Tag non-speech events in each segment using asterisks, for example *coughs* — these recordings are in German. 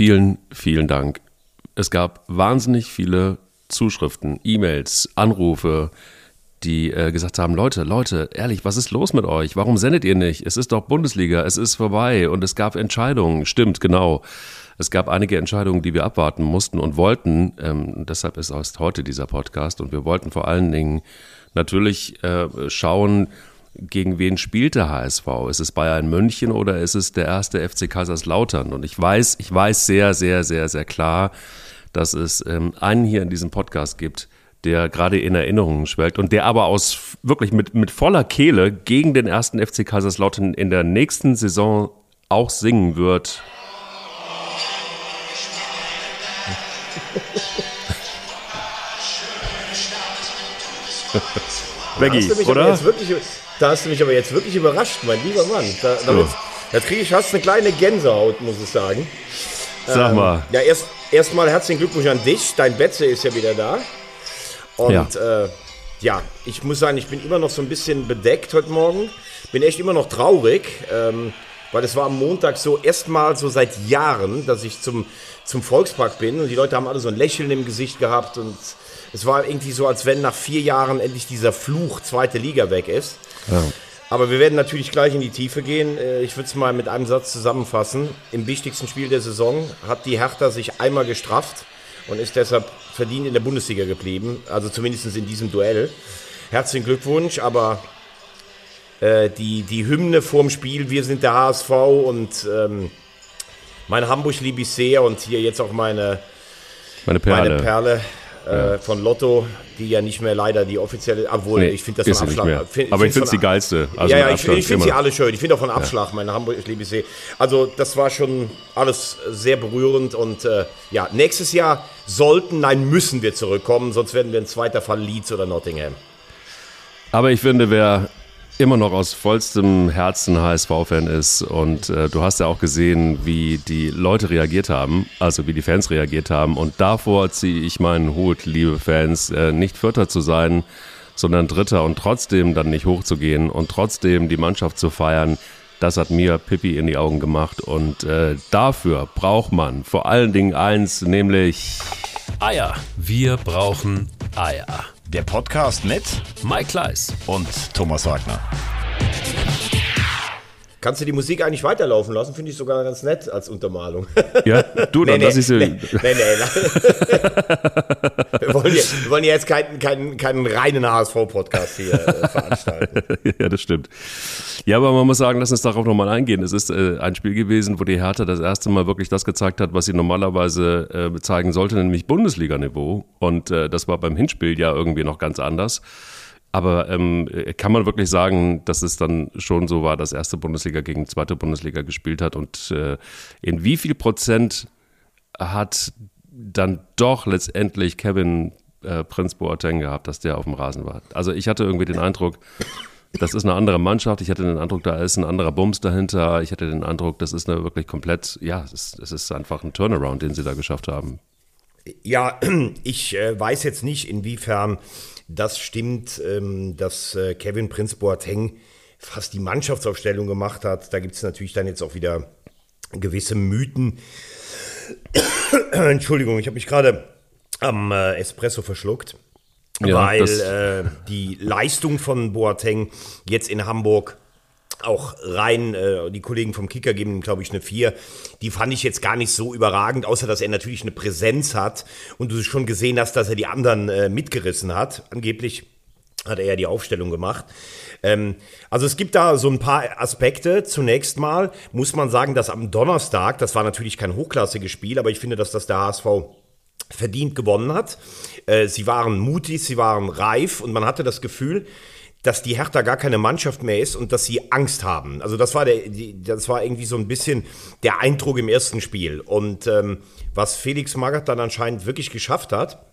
vielen, vielen Dank. Es gab wahnsinnig viele Zuschriften, E-Mails, Anrufe, die äh, gesagt haben, Leute, Leute, ehrlich, was ist los mit euch? Warum sendet ihr nicht? Es ist doch Bundesliga, es ist vorbei und es gab Entscheidungen. Stimmt, genau. Es gab einige Entscheidungen, die wir abwarten mussten und wollten. Ähm, deshalb ist heute dieser Podcast und wir wollten vor allen Dingen natürlich äh, schauen, gegen wen spielt der HSV? Ist es Bayern München oder ist es der erste FC Kaiserslautern? Und ich weiß, ich weiß sehr, sehr, sehr, sehr klar, dass es ähm, einen hier in diesem Podcast gibt, der gerade in Erinnerungen schwelgt und der aber aus wirklich mit, mit voller Kehle gegen den ersten FC Kaiserslautern in der nächsten Saison auch singen wird. Becky, oder? Wirklich, da hast du mich aber jetzt wirklich überrascht, mein lieber Mann. Da, damit. Jetzt kriege ich fast eine kleine Gänsehaut, muss ich sagen. Sag ähm, mal. Ja, erst erstmal herzlichen Glückwunsch an dich. Dein Betze ist ja wieder da. Und ja. Äh, ja, ich muss sagen, ich bin immer noch so ein bisschen bedeckt heute Morgen. Bin echt immer noch traurig, ähm, weil es war am Montag so erstmal so seit Jahren, dass ich zum, zum Volkspark bin und die Leute haben alle so ein Lächeln im Gesicht gehabt und es war irgendwie so, als wenn nach vier Jahren endlich dieser Fluch zweite Liga weg ist. Ja. Aber wir werden natürlich gleich in die Tiefe gehen. Äh, ich würde es mal mit einem Satz zusammenfassen. Im wichtigsten Spiel der Saison hat die Hertha sich einmal gestrafft und ist deshalb verdient in der Bundesliga geblieben. Also zumindest in diesem Duell. Herzlichen Glückwunsch, aber äh, die, die Hymne vorm Spiel, wir sind der HSV und ähm, mein Hamburg liebe ich sehr und hier jetzt auch meine, meine Perle. Meine Perle äh, von Lotto, die ja nicht mehr leider die offizielle, obwohl nee, ich finde das von Abschlag. Find, Aber ich finde es die geilste. Also ja, ja, ich, ich finde sie alle schön. Ich finde auch von Abschlag, ja. meine Hamburg, ich liebe sie. Also das war schon alles sehr berührend und äh, ja, nächstes Jahr sollten, nein, müssen wir zurückkommen, sonst werden wir ein zweiter Fall Leeds oder Nottingham. Aber ich finde, wer immer noch aus vollstem Herzen HSV-Fan ist. Und äh, du hast ja auch gesehen, wie die Leute reagiert haben, also wie die Fans reagiert haben. Und davor ziehe ich meinen Hut, liebe Fans, äh, nicht Vierter zu sein, sondern Dritter und trotzdem dann nicht hochzugehen und trotzdem die Mannschaft zu feiern. Das hat mir Pippi in die Augen gemacht. Und äh, dafür braucht man vor allen Dingen eins, nämlich Eier. Wir brauchen Eier. Der Podcast mit Mike Kleiss und Thomas Wagner. Kannst du die Musik eigentlich weiterlaufen lassen? Finde ich sogar ganz nett als Untermalung. *laughs* Ja, du, dann nee, lass ich sie. Nee, nee, nee. *laughs* wir, wollen ja, wir wollen ja jetzt keinen, keinen, keinen reinen HSV-Podcast hier äh, veranstalten. *laughs* ja, das stimmt. Ja, aber man muss sagen, lass uns darauf nochmal eingehen. Es ist äh, ein Spiel gewesen, wo die Hertha das erste Mal wirklich das gezeigt hat, was sie normalerweise äh, zeigen sollte, nämlich Bundesliga-Niveau. Und äh, das war beim Hinspiel ja irgendwie noch ganz anders. Aber ähm, kann man wirklich sagen, dass es dann schon so war, dass erste Bundesliga gegen zweite Bundesliga gespielt hat? Und äh, in wie viel Prozent hat dann doch letztendlich Kevin äh, Prinz Boateng gehabt, dass der auf dem Rasen war? Also ich hatte irgendwie den Eindruck, das ist eine andere Mannschaft. Ich hatte den Eindruck, da ist ein anderer Bums dahinter. Ich hatte den Eindruck, das ist eine wirklich komplett, ja, es ist, es ist einfach ein Turnaround, den sie da geschafft haben. Ja, *clears throat* ich äh, weiß jetzt nicht, inwiefern das stimmt, ähm, dass äh, Kevin Prinz Boateng fast die Mannschaftsaufstellung gemacht hat. Da gibt es natürlich dann jetzt auch wieder gewisse Mythen. *coughs* Entschuldigung, ich habe mich gerade am äh, Espresso verschluckt, ja, weil äh, die Leistung von Boateng jetzt in Hamburg auch rein, äh, die Kollegen vom Kicker geben ihm, glaube ich, eine 4. Die fand ich jetzt gar nicht so überragend, außer dass er natürlich eine Präsenz hat und du schon gesehen hast, dass er die anderen äh, mitgerissen hat. Angeblich hat er ja die Aufstellung gemacht. Ähm, also es gibt da so ein paar Aspekte. Zunächst mal muss man sagen, dass am Donnerstag, das war natürlich kein hochklassiges Spiel, aber ich finde, dass das der HSV verdient gewonnen hat. Äh, sie waren mutig, sie waren reif und man hatte das Gefühl, dass die Hertha gar keine Mannschaft mehr ist und dass sie Angst haben. Also das war der, die, das war irgendwie so ein bisschen der Eindruck im ersten Spiel. Und ähm, was Felix Magath dann anscheinend wirklich geschafft hat,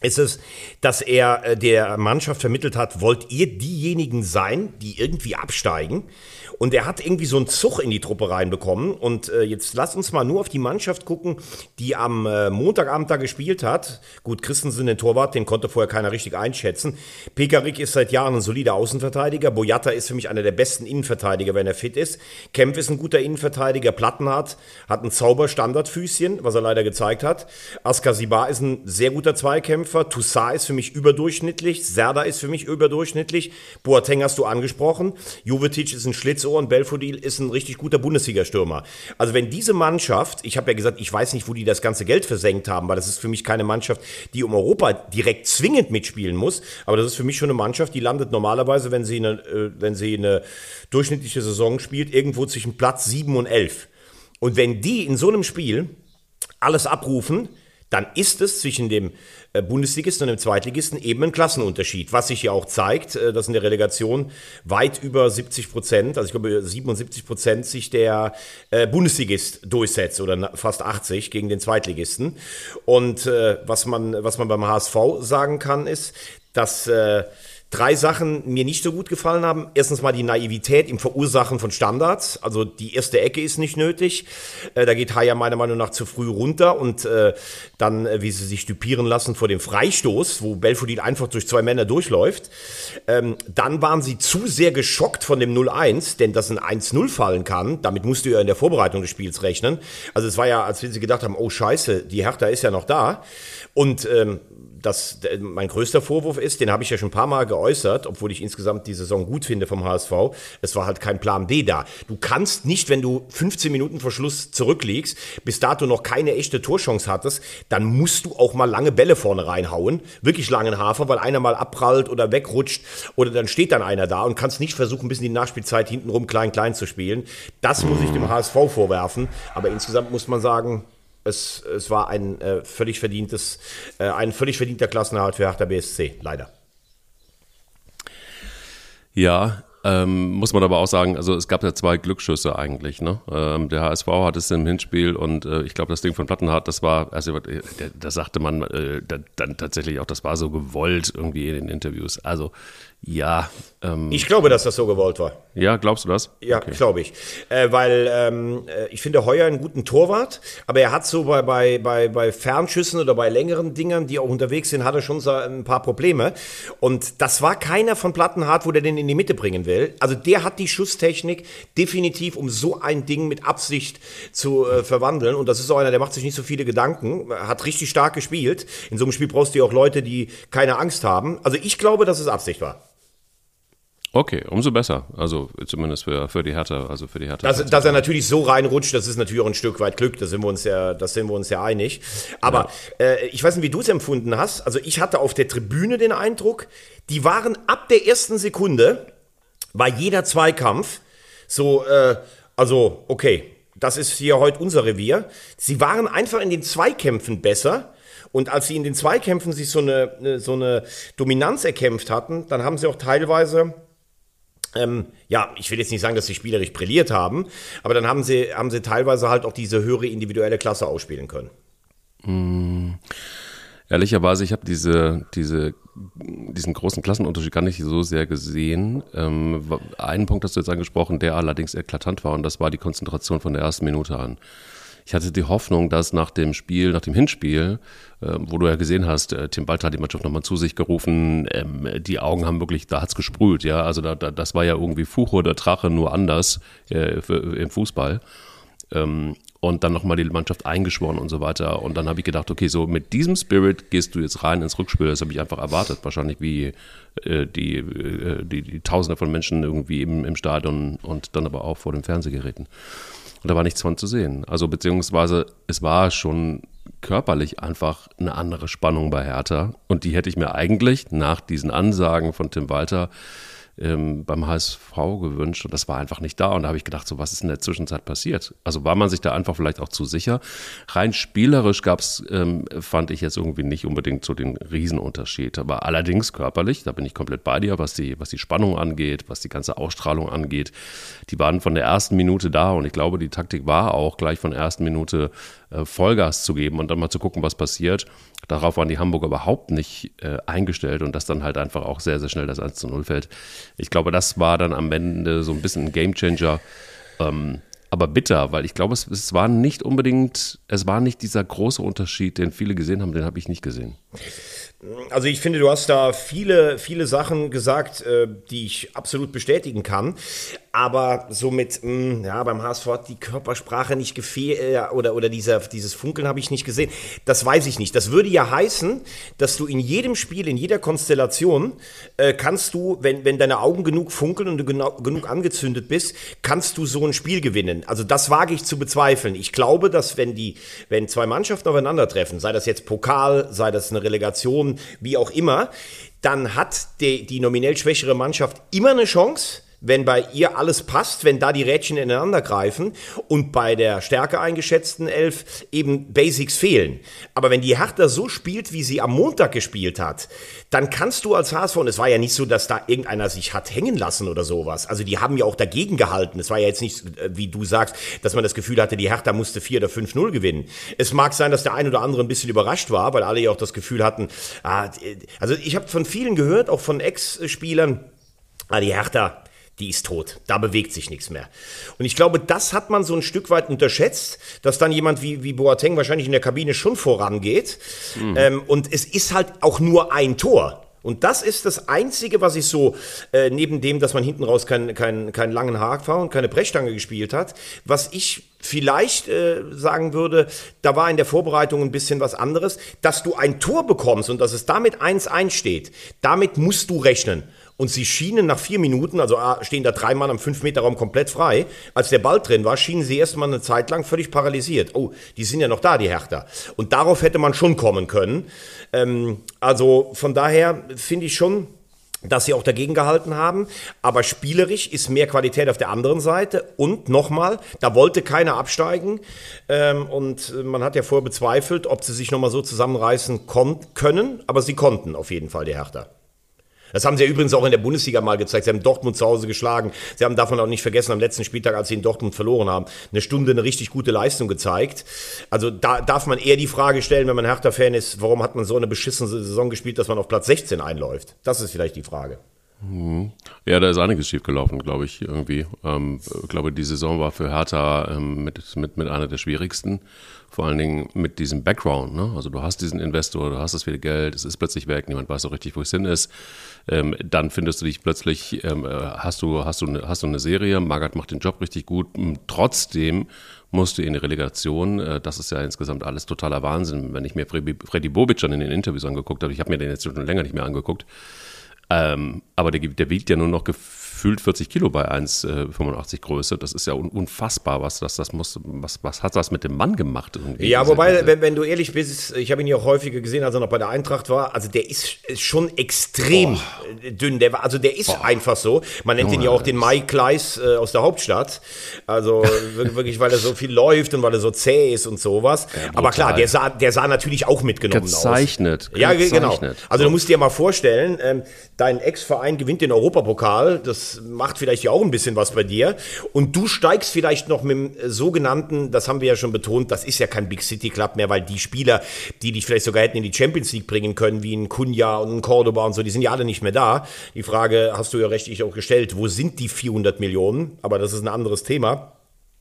ist es, dass er äh, der Mannschaft vermittelt hat, wollt ihr diejenigen sein, die irgendwie absteigen? Und er hat irgendwie so einen Zug in die Truppe reinbekommen. Und äh, jetzt lass uns mal nur auf die Mannschaft gucken, die am äh, Montagabend da gespielt hat. Gut, Christensen, den Torwart, den konnte vorher keiner richtig einschätzen. Pekarik ist seit Jahren ein solider Außenverteidiger. Boyata ist für mich einer der besten Innenverteidiger, wenn er fit ist. Kempf ist ein guter Innenverteidiger. Plattenhardt hat ein Zauberstandardfüßchen, was er leider gezeigt hat. Askasibar ist ein sehr guter Zweikämpfer. Toussaint ist für mich überdurchschnittlich. Serda ist für mich überdurchschnittlich. Boateng hast du angesprochen. Jovetic ist ein Schlitz und Belfodil ist ein richtig guter Bundesliga-Stürmer. Also wenn diese Mannschaft, ich habe ja gesagt, ich weiß nicht, wo die das ganze Geld versenkt haben, weil das ist für mich keine Mannschaft, die um Europa direkt zwingend mitspielen muss, aber das ist für mich schon eine Mannschaft, die landet normalerweise, wenn sie eine, äh, wenn sie eine durchschnittliche Saison spielt, irgendwo zwischen Platz 7 und 11. Und wenn die in so einem Spiel alles abrufen, dann ist es zwischen dem äh, Bundesligisten und dem Zweitligisten eben ein Klassenunterschied, was sich ja auch zeigt, äh, dass in der Relegation weit über 70 Prozent, also ich glaube 77 Prozent sich der äh, Bundesligist durchsetzt oder fast 80 gegen den Zweitligisten. Und was man, was man beim HSV sagen kann, ist, dass drei Sachen mir nicht so gut gefallen haben. Erstens mal die Naivität im Verursachen von Standards. Also die erste Ecke ist nicht nötig. Äh, da geht Haya meiner Meinung nach zu früh runter und äh, dann, äh, wie sie sich dupieren lassen vor dem Freistoß, wo Belfodil einfach durch zwei Männer durchläuft. Ähm, dann waren sie zu sehr geschockt von dem 0-1, denn dass ein 1-0 fallen kann, damit musst du ja in der Vorbereitung des Spiels rechnen. Also es war ja, als wenn sie gedacht haben, oh scheiße, die Hertha ist ja noch da. Und ähm, das mein größter Vorwurf ist, den habe ich ja schon ein paar Mal geäußert, obwohl ich insgesamt die Saison gut finde vom HSV. Es war halt kein Plan B da. Du kannst nicht, wenn du 15 Minuten vor Schluss zurückliegst, bis dato noch keine echte Torchance hattest, dann musst du auch mal lange Bälle vorne reinhauen, wirklich langen Hafer, weil einer mal abprallt oder wegrutscht oder dann steht dann einer da und kannst nicht versuchen, bis in die Nachspielzeit hintenrum klein klein zu spielen. Das muss ich dem HSV vorwerfen, aber insgesamt muss man sagen, es, es war ein äh, völlig verdientes, äh, ein völlig verdienter Klassenerhalt für Hertha BSC, leider. Ja, ähm, muss man aber auch sagen, also es gab ja zwei Glücksschüsse eigentlich. Ne? Ähm, der HSV hat es im Hinspiel und äh, ich glaube, das Ding von Plattenhardt, das war, also da sagte man äh, dann tatsächlich auch, das war so gewollt irgendwie in den Interviews. Also ja. Ähm, ich glaube, dass das so gewollt war. Ja, glaubst du das? Ja, okay. glaube ich. Äh, weil ähm, äh, ich finde Heuer einen guten Torwart, aber er hat so bei, bei, bei, bei Fernschüssen oder bei längeren Dingern, die auch unterwegs sind, hat er schon so ein paar Probleme. Und das war keiner von Plattenhardt, wo der den in die Mitte bringen will. Also der hat die Schusstechnik definitiv, um so ein Ding mit Absicht zu äh, verwandeln. Und das ist auch einer, der macht sich nicht so viele Gedanken, hat richtig stark gespielt. In so einem Spiel brauchst du ja auch Leute, die keine Angst haben. Also ich glaube, dass es Absicht war. Okay, umso besser. Also zumindest für, für die Hertha, also für die Hertha. Dass, dass er natürlich so reinrutscht, das ist natürlich auch ein Stück weit Glück, da sind wir uns ja, das sind wir uns ja einig. Aber ja. äh, ich weiß nicht, wie du es empfunden hast. Also ich hatte auf der Tribüne den Eindruck, die waren ab der ersten Sekunde, war jeder Zweikampf so, äh, also okay, das ist hier heute unser Revier. Sie waren einfach in den Zweikämpfen besser. Und als sie in den Zweikämpfen sich so eine, so eine Dominanz erkämpft hatten, dann haben sie auch teilweise ähm, ja, ich will jetzt nicht sagen, dass sie spielerisch brilliert haben, aber dann haben sie, haben sie teilweise halt auch diese höhere individuelle Klasse ausspielen können. Mm, ehrlicherweise, ich habe diese, diese, diesen großen Klassenunterschied gar nicht so sehr gesehen. Ähm, einen Punkt hast du jetzt angesprochen, der allerdings eklatant war, und das war die Konzentration von der ersten Minute an ich hatte die Hoffnung, dass nach dem Spiel, nach dem Hinspiel, äh, wo du ja gesehen hast, äh, Tim Walter hat die Mannschaft nochmal zu sich gerufen, ähm, die Augen haben wirklich, da hat's gesprüht, ja, also da, da, das war ja irgendwie Fucho der Drache, nur anders äh, im Fußball. Ähm, und dann nochmal die Mannschaft eingeschworen und so weiter. Und dann habe ich gedacht, okay, so mit diesem Spirit gehst du jetzt rein ins Rückspiel. Das habe ich einfach erwartet. Wahrscheinlich wie äh, die, äh, die, die, Tausende von Menschen irgendwie im, im Stadion und dann aber auch vor den Fernsehgeräten. Und da war nichts von zu sehen. Also beziehungsweise es war schon körperlich einfach eine andere Spannung bei Hertha. Und die hätte ich mir eigentlich nach diesen Ansagen von Tim Walter ähm, beim HSV gewünscht und das war einfach nicht da. Und da habe ich gedacht, so was ist in der Zwischenzeit passiert? Also war man sich da einfach vielleicht auch zu sicher. Rein spielerisch gab es, ähm, fand ich jetzt irgendwie nicht unbedingt so den Riesenunterschied. Aber allerdings körperlich, da bin ich komplett bei dir, was die, was die Spannung angeht, was die ganze Ausstrahlung angeht. Die waren von der ersten Minute da und ich glaube, die Taktik war auch gleich von der ersten Minute äh, Vollgas zu geben und dann mal zu gucken, was passiert. Darauf waren die Hamburger überhaupt nicht äh, eingestellt und das dann halt einfach auch sehr, sehr schnell das 1 zu 0 fällt. Ich glaube, das war dann am Ende so ein bisschen ein Gamechanger. Ähm, aber bitter, weil ich glaube, es, es war nicht unbedingt, es war nicht dieser große Unterschied, den viele gesehen haben, den habe ich nicht gesehen. Also ich finde, du hast da viele, viele Sachen gesagt, äh, die ich absolut bestätigen kann. Aber so mit, mh, hm, ja, beim HSV hat die Körpersprache nicht gefehlt äh, oder, oder dieser, dieses Funkeln habe ich nicht gesehen. Das weiß ich nicht. Das würde ja heißen, dass du in jedem Spiel, in jeder Konstellation, äh, kannst du, wenn, wenn deine Augen genug funkeln und du genau, genug angezündet bist, kannst du so ein Spiel gewinnen. Also das wage ich zu bezweifeln. Ich glaube, dass wenn die, wenn zwei Mannschaften aufeinandertreffen, sei das jetzt Pokal, sei das eine Relegation, wie auch immer, dann hat die, die nominell schwächere Mannschaft immer eine Chance wenn bei ihr alles passt, wenn da die Rädchen ineinander greifen und bei der stärker eingeschätzten Elf eben Basics fehlen. Aber wenn die Hertha so spielt, wie sie am Montag gespielt hat, dann kannst du als HSV, und es war ja nicht so, dass da irgendeiner sich hat hängen lassen oder sowas. Also die haben ja auch dagegen gehalten. Es war ja jetzt nicht, äh, wie du sagst, dass man das Gefühl hatte, die Hertha musste 4 oder 5-0 gewinnen. Es mag sein, dass der ein oder andere ein bisschen überrascht war, weil alle ja auch das Gefühl hatten, ah, also ich habe von vielen gehört, auch von Ex-Spielern, ah, die Hertha, die ist tot. Da bewegt sich nichts mehr. Und ich glaube, das hat man so ein Stück weit unterschätzt, dass dann jemand wie, wie Boateng wahrscheinlich in der Kabine schon vorangeht. Mhm. Ähm, und es ist halt auch nur ein Tor. Und das ist das Einzige, was ich so, äh, neben dem, dass man hinten raus keinen kein, kein langen Haken und keine Brechstange gespielt hat, was ich vielleicht äh, sagen würde, da war in der Vorbereitung ein bisschen was anderes, dass du ein Tor bekommst und dass es damit 1-1 steht. Damit musst du rechnen. Und sie schienen nach vier Minuten, also ah, stehen da drei Mann am 5-Meter-Raum komplett frei. Als der Ball drin war, schienen sie erstmal eine Zeit lang völlig paralysiert. Oh, die sind ja noch da, die Hertha. Und darauf hätte man schon kommen können. Ähm, also von daher finde ich schon, dass sie auch dagegen gehalten haben. Aber spielerisch ist mehr Qualität auf der anderen Seite. Und nochmal, da wollte keiner absteigen. Ähm, und man hat ja vorher bezweifelt, ob sie sich nochmal so zusammenreißen können. Aber sie konnten auf jeden Fall, die Hertha. Das haben sie ja übrigens auch in der Bundesliga mal gezeigt. Sie haben Dortmund zu Hause geschlagen. Sie haben davon auch nicht vergessen, am letzten Spieltag, als sie in Dortmund verloren haben, eine Stunde eine richtig gute Leistung gezeigt. Also da darf man eher die Frage stellen, wenn man Hertha-Fan ist, warum hat man so eine beschissene Saison gespielt, dass man auf Platz 16 einläuft? Das ist vielleicht die Frage. Mhm. Ja, da ist einiges schiefgelaufen, glaube ich, irgendwie. Ähm, ich glaube, die Saison war für Hertha ähm, mit, mit, mit einer der schwierigsten. Vor allen Dingen mit diesem Background. Ne? Also du hast diesen Investor, du hast das viele Geld, es ist plötzlich weg, niemand weiß so richtig, wo es hin ist. Ähm, dann findest du dich plötzlich, ähm, äh, hast, du, hast, du eine, hast du eine Serie, Magath macht den Job richtig gut. Trotzdem musst du in die Relegation. Äh, das ist ja insgesamt alles totaler Wahnsinn. Wenn ich mir Freddy Bobic schon in den Interviews angeguckt habe, ich habe mir den jetzt schon länger nicht mehr angeguckt, ähm, aber der, der wiegt ja nur noch gefühlt 40 Kilo bei 1,85 äh, Größe. Das ist ja un unfassbar, was das, das muss, was, was hat das mit dem Mann gemacht? Irgendwie? Ja, wobei, wenn, wenn, du ehrlich bist, ich habe ihn ja auch häufiger gesehen, als er noch bei der Eintracht war. Also der ist, schon extrem Boah. dünn. Der war, also der ist Boah. einfach so. Man nennt ihn ja auch den Mike Kleis äh, aus der Hauptstadt. Also wirklich, weil er so viel läuft und weil er so zäh ist und sowas. Ja, Aber klar, der sah, der sah natürlich auch mitgenommen gezeichnet, aus. Ja, genau. Also du musst dir mal vorstellen, ähm, dein Ex-Verein gewinnt den Europapokal. Das macht vielleicht ja auch ein bisschen was bei dir. Und du steigst vielleicht noch mit dem sogenannten, das haben wir ja schon betont, das ist ja kein Big City Club mehr, weil die Spieler, die dich vielleicht sogar hätten in die Champions League bringen können, wie ein Kunja und ein Cordoba und so, die sind ja alle nicht mehr da. Die Frage hast du ja rechtlich auch gestellt, wo sind die 400 Millionen? Aber das ist ein anderes Thema.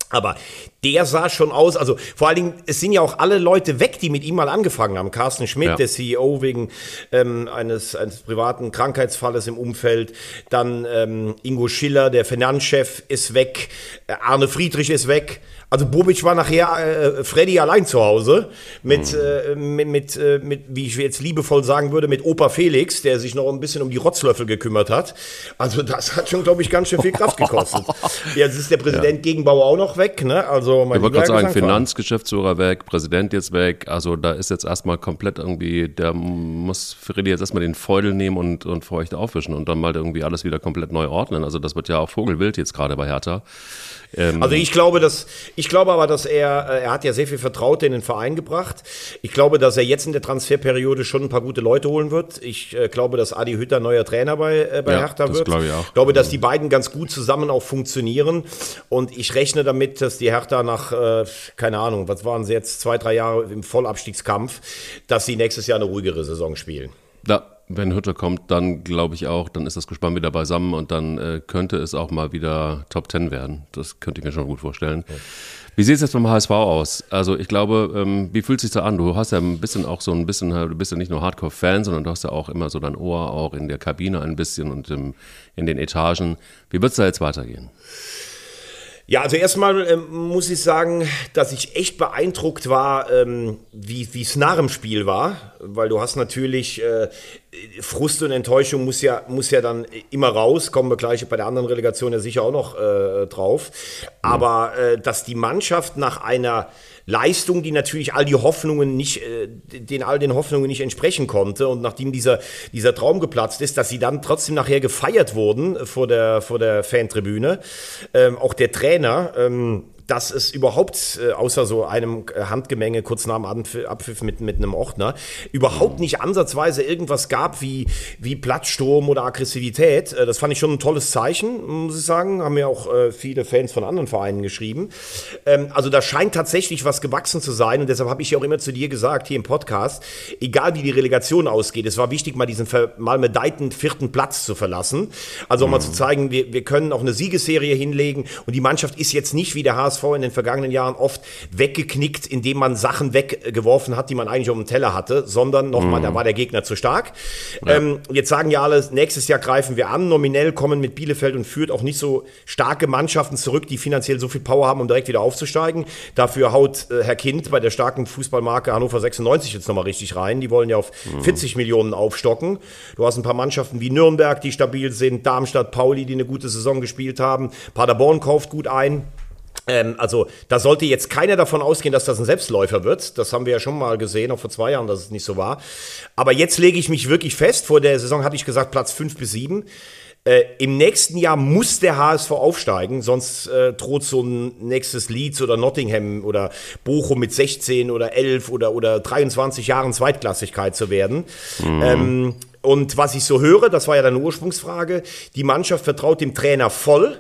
Aber der sah schon aus, also vor allen Dingen, es sind ja auch alle Leute weg, die mit ihm mal angefangen haben. Carsten Schmidt, ja. der CEO wegen ähm, eines, eines privaten Krankheitsfalles im Umfeld. Dann ähm, Ingo Schiller, der Finanzchef, ist weg. Arne Friedrich ist weg. Also Bobic war nachher äh, Freddy allein zu Hause mit, mhm. äh, mit, mit, äh, mit, wie ich jetzt liebevoll sagen würde, mit Opa Felix, der sich noch ein bisschen um die Rotzlöffel gekümmert hat. Also das hat schon, glaube ich, ganz schön viel Kraft gekostet. *laughs* Jetzt ist der Präsident ja. Gegenbauer auch noch noch weg, ne? Also mein Ich wollte gerade sagen, Finanzgeschäftsführer weg, Präsident jetzt weg. Also da ist jetzt erstmal komplett irgendwie, der muss Freddy jetzt erstmal den Feudel nehmen und, und feucht aufwischen und dann mal irgendwie alles wieder komplett neu ordnen. Also das wird ja auch Vogelwild jetzt gerade bei Hertha. Ähm also ich glaube, dass, ich glaube aber, dass er, äh, er hat ja sehr viel Vertraute in den Verein gebracht. Ich glaube, dass er jetzt in der Transferperiode schon ein paar gute Leute holen wird. Ich äh, glaube, dass Adi Hütter neuer Trainer bei, äh, bei ja, Hertha wird. Glaube ich auch. Ich glaube, dass die beiden ganz gut zusammen auch funktionieren. Und ich rechne damit, dass die Hertha nach, äh, keine Ahnung, was waren sie jetzt, zwei, drei Jahre im Vollabstiegskampf, dass sie nächstes Jahr eine ruhigere Saison spielen. Ja, wenn Hütter kommt, dann glaube ich auch, dann ist das Gespann wieder beisammen und dann äh, könnte es auch mal wieder Top Ten werden. Das könnte ich mir schon gut vorstellen. Ja. Wie sieht es jetzt beim HSV aus? Also ich glaube, ähm, wie fühlt es sich da an? Du hast ja ein bisschen auch so ein bisschen, du bist ja nicht nur Hardcore-Fan, sondern du hast ja auch immer so dein Ohr auch in der Kabine ein bisschen und im, in den Etagen. Wie wird es da jetzt weitergehen? Ja, also erstmal ähm, muss ich sagen, dass ich echt beeindruckt war, ähm, wie es nach dem Spiel war, weil du hast natürlich äh, Frust und Enttäuschung muss ja, muss ja dann immer raus, kommen wir gleich bei der anderen Relegation ja sicher auch noch äh, drauf, aber äh, dass die Mannschaft nach einer Leistung, die natürlich all die Hoffnungen nicht, äh, den all den Hoffnungen nicht entsprechen konnte. Und nachdem dieser, dieser Traum geplatzt ist, dass sie dann trotzdem nachher gefeiert wurden vor der, vor der Fantribüne. Ähm, auch der Trainer, ähm, dass es überhaupt, äh, außer so einem äh, Handgemenge kurz nach dem Abpfiff mit, mit einem Ordner, überhaupt nicht ansatzweise irgendwas gab wie, wie Platzsturm oder Aggressivität. Äh, das fand ich schon ein tolles Zeichen, muss ich sagen. Haben mir auch äh, viele Fans von anderen Vereinen geschrieben. Ähm, also da scheint tatsächlich was gewachsen zu sein und deshalb habe ich ja auch immer zu dir gesagt, hier im Podcast, egal wie die Relegation ausgeht, es war wichtig, mal diesen malmedeiten vierten Platz zu verlassen. Also um mhm. mal zu zeigen, wir, wir können auch eine Siegesserie hinlegen und die Mannschaft ist jetzt nicht wie der HSV HSV in den vergangenen Jahren oft weggeknickt, indem man Sachen weggeworfen hat, die man eigentlich auf dem Teller hatte, sondern nochmal, mhm. da war der Gegner zu stark. Ja. Ähm, jetzt sagen ja alle, nächstes Jahr greifen wir an. Nominell kommen mit Bielefeld und Fürth auch nicht so starke Mannschaften zurück, die finanziell so viel Power haben, um direkt wieder aufzusteigen. Dafür haut äh, Herr Kind bei der starken Fußballmarke Hannover 96 jetzt nochmal richtig rein. Die wollen ja auf mhm. 40 Millionen aufstocken. Du hast ein paar Mannschaften wie Nürnberg, die stabil sind, Darmstadt, Pauli, die eine gute Saison gespielt haben. Paderborn kauft gut ein. Ähm, also da sollte jetzt keiner davon ausgehen, dass das ein Selbstläufer wird. Das haben wir ja schon mal gesehen, auch vor zwei Jahren, dass es nicht so war. Aber jetzt lege ich mich wirklich fest. Vor der Saison hatte ich gesagt Platz fünf bis sieben. Äh, Im nächsten Jahr muss der HSV aufsteigen, sonst äh, droht so ein nächstes Leeds oder Nottingham oder Bochum mit 16 oder 11 oder, oder 23 Jahren Zweitklassigkeit zu werden. Mhm. Ähm, und was ich so höre, das war ja deine Ursprungsfrage, die Mannschaft vertraut dem Trainer voll.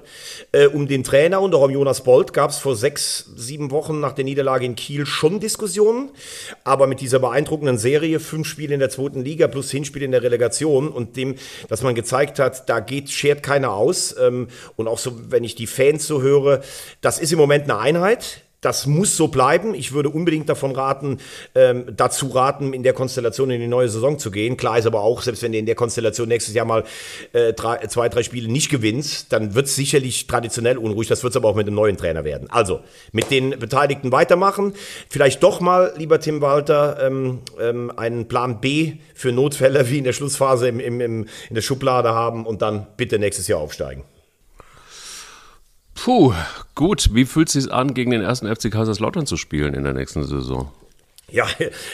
Äh, um den Trainer und auch um Jonas Bolt gab es vor sechs, sieben Wochen nach der Niederlage in Kiel schon Diskussionen. Aber mit dieser beeindruckenden Serie, fünf Spiele in der zweiten Liga plus Hinspiel in der Relegation und dem, dass man gezeigt hat, da geht, schert keiner aus. Ähm, und auch so, wenn ich die Fans so höre, das ist im Moment eine Einheit. Das muss so bleiben. Ich würde unbedingt davon raten, ähm, dazu raten, in der Konstellation in die neue Saison zu gehen. Klar ist aber auch, selbst wenn du in der Konstellation nächstes Jahr mal äh, drei, zwei, drei Spiele nicht gewinnst, dann wird es sicherlich traditionell unruhig. Das wird es aber auch mit dem neuen Trainer werden. Also mit den Beteiligten weitermachen. Vielleicht doch mal, lieber Tim Walter, ähm, ähm, einen Plan B für Notfälle wie in der Schlussphase im, im, im, in der Schublade haben und dann bitte nächstes Jahr aufsteigen. Puh, gut. Wie fühlt es sich an, gegen den ersten FC Kaiserslautern zu spielen in der nächsten Saison? Ja,